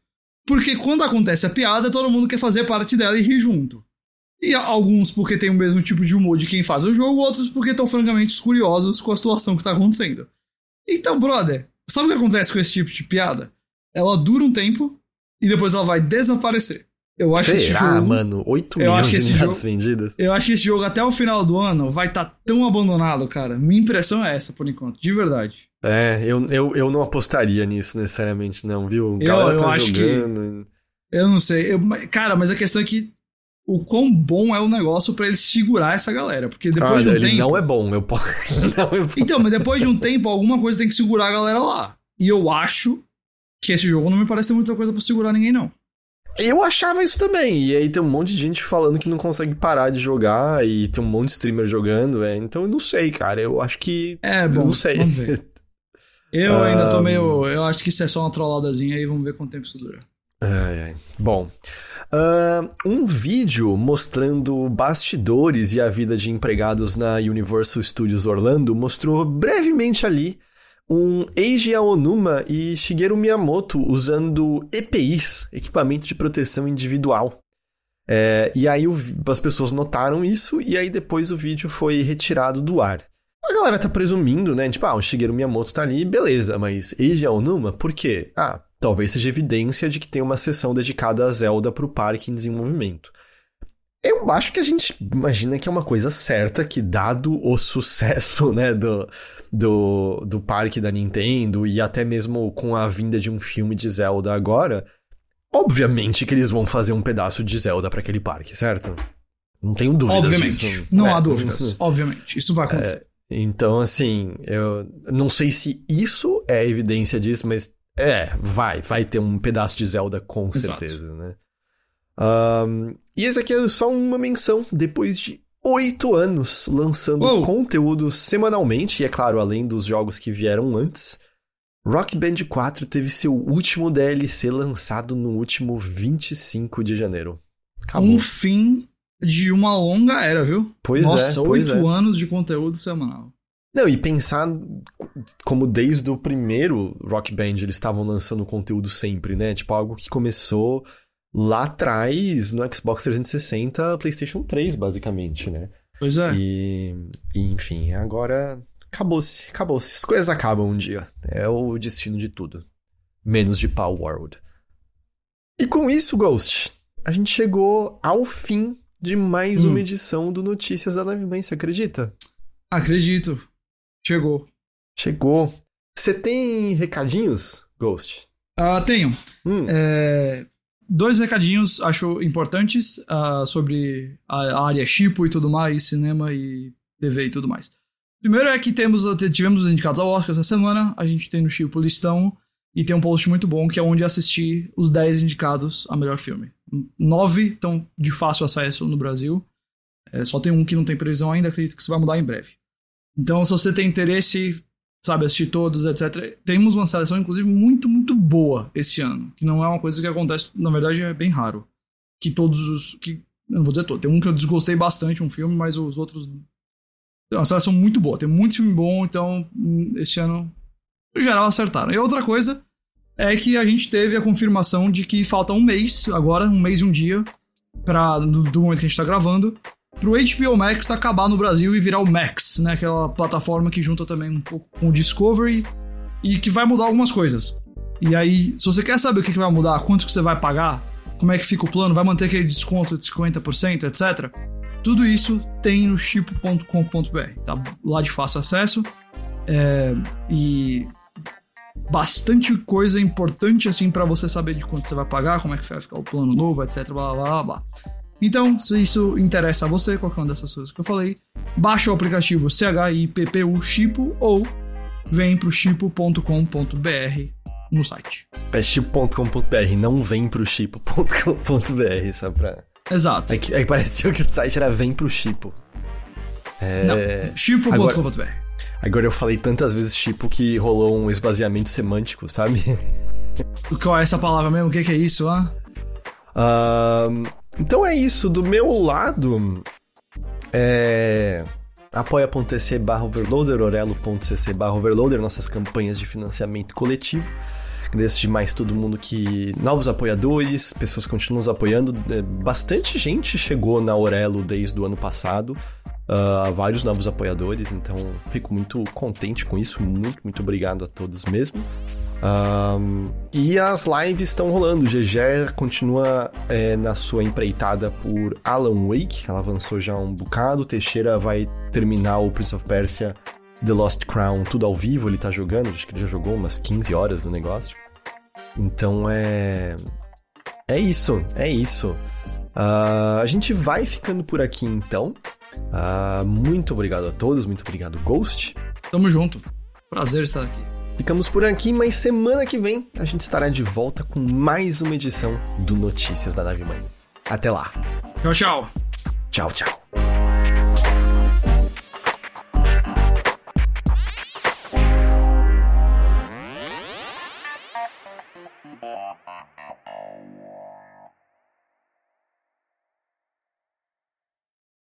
Porque quando acontece a piada, todo mundo quer fazer parte dela e rir junto. E alguns porque tem o mesmo tipo de humor de quem faz o jogo, outros porque estão francamente curiosos com a situação que está acontecendo. Então, brother, sabe o que acontece com esse tipo de piada? Ela dura um tempo e depois ela vai desaparecer. Eu acho Será, esse jogo, mano? 8 milhões de unidades vendidas? Eu acho que esse jogo até o final do ano vai estar tá tão abandonado, cara. Minha impressão é essa, por enquanto, de verdade. É, eu, eu, eu não apostaria nisso necessariamente, não, viu? O galera eu, eu tá acho jogando. Que, eu não sei. Eu, cara, mas a questão é que o quão bom é o negócio para ele segurar essa galera. Porque depois ah, de um ele tempo. Não é bom, eu posso. <laughs> É então, mas depois de um tempo, alguma coisa tem que segurar a galera lá. E eu acho que esse jogo não me parece ter muita coisa para segurar ninguém, não. Eu achava isso também. E aí tem um monte de gente falando que não consegue parar de jogar e tem um monte de streamer jogando. É. Então eu não sei, cara. Eu acho que. É, bom. Não sei. Vamos ver. <laughs> Eu ainda tô meio. Eu acho que isso é só uma trolladazinha aí, vamos ver quanto tempo isso dura. Ai, ai. Bom. Uh, um vídeo mostrando bastidores e a vida de empregados na Universal Studios Orlando mostrou brevemente ali um Eiji Aonuma e Shigeru Miyamoto usando EPIs, equipamento de proteção individual. É, e aí o, as pessoas notaram isso e aí depois o vídeo foi retirado do ar. A galera tá presumindo, né? Tipo, ah, o Shigeru Miyamoto tá ali, beleza, mas Eiji Aonuma, por quê? Ah, talvez seja evidência de que tem uma sessão dedicada a Zelda pro parque em desenvolvimento. Eu acho que a gente imagina que é uma coisa certa que, dado o sucesso <laughs> né, do, do, do parque da Nintendo e até mesmo com a vinda de um filme de Zelda agora, obviamente que eles vão fazer um pedaço de Zelda para aquele parque, certo? Não tenho dúvidas Obviamente. Disso. Não é, há dúvidas. Obviamente. Isso vai acontecer. É, então, assim, eu não sei se isso é evidência disso, mas é, vai. Vai ter um pedaço de Zelda com Exato. certeza, né? Um, e esse aqui é só uma menção. Depois de oito anos lançando Uou. conteúdo semanalmente, e é claro, além dos jogos que vieram antes, Rock Band 4 teve seu último DLC lançado no último 25 de janeiro. Acabou. Um fim de uma longa era, viu? Pois Nossa, é. Nossa, oito é. anos de conteúdo semanal. Não, e pensar como desde o primeiro Rock Band eles estavam lançando conteúdo sempre, né? Tipo, algo que começou lá atrás no Xbox 360, PlayStation 3, basicamente, né? Pois é. E, e enfim, agora acabou-se, acabou-se. As coisas acabam um dia. É o destino de tudo. Menos de Power World. E com isso, Ghost, a gente chegou ao fim de mais hum. uma edição do Notícias da Live Man, você acredita? Acredito. Chegou. Chegou. Você tem recadinhos, Ghost? Uh, tenho. Hum. É, dois recadinhos, acho importantes, uh, sobre a área Chipo e tudo mais, cinema e TV e tudo mais. Primeiro é que temos, tivemos os indicados ao Oscar essa semana, a gente tem no Chipo listão, e tem um post muito bom que é onde assistir os 10 indicados a melhor filme. Nove estão de fácil acesso no Brasil. É, só tem um que não tem previsão ainda, acredito que isso vai mudar em breve. Então, se você tem interesse, sabe, assistir todos, etc. Temos uma seleção, inclusive, muito, muito boa esse ano. Que não é uma coisa que acontece, na verdade, é bem raro. Que todos os. Que, eu não vou dizer todo. Tem um que eu desgostei bastante, um filme, mas os outros. É uma seleção muito boa. Tem muito filme bom, então, esse ano, no geral, acertaram. E outra coisa é que a gente teve a confirmação de que falta um mês, agora, um mês e um dia, pra, do, do momento que a gente tá gravando, pro HBO Max acabar no Brasil e virar o Max, né? Aquela plataforma que junta também um pouco com o Discovery e que vai mudar algumas coisas. E aí, se você quer saber o que, vai mudar, quanto que você vai pagar, como é que fica o plano, vai manter aquele desconto de 50%, etc. Tudo isso tem no chip.com.br, tá lá de fácil acesso. É, e bastante coisa importante assim para você saber de quanto você vai pagar, como é que vai ficar o plano novo, etc, blá blá blá blá. Então, se isso interessa a você, qualquer uma dessas coisas que eu falei, baixa o aplicativo CHIPPU Chipo ou vem pro chipo.com.br no site. É chipo.com.br, não vem pro chipo.com.br, só pra... Exato. É que, é que parecia que o site era vem pro chipo. É... Não, chipo.com.br. Agora... Agora eu falei tantas vezes tipo que rolou um esvaziamento semântico, sabe? Qual é essa palavra mesmo? O que, que é isso, ah? Uh, então é isso. Do meu lado, é apoia.tc barra overloader, orelo.cc barra overloader, nossas campanhas de financiamento coletivo. Agradeço demais todo mundo que. Novos apoiadores, pessoas que continuam nos apoiando. É, bastante gente chegou na Orelo desde o ano passado uh, vários novos apoiadores, então fico muito contente com isso. Muito, muito obrigado a todos mesmo. Um, e as lives estão rolando. GG continua é, na sua empreitada por Alan Wake. Ela avançou já um bocado. Teixeira vai terminar o Prince of Persia The Lost Crown tudo ao vivo. Ele tá jogando, acho que ele já jogou umas 15 horas do negócio. Então é. É isso, é isso. Uh, a gente vai ficando por aqui então. Uh, muito obrigado a todos, muito obrigado, Ghost. Tamo junto. Prazer estar aqui. Ficamos por aqui, mas semana que vem a gente estará de volta com mais uma edição do Notícias da Nave Mãe. Até lá. Tchau, tchau. Tchau, tchau.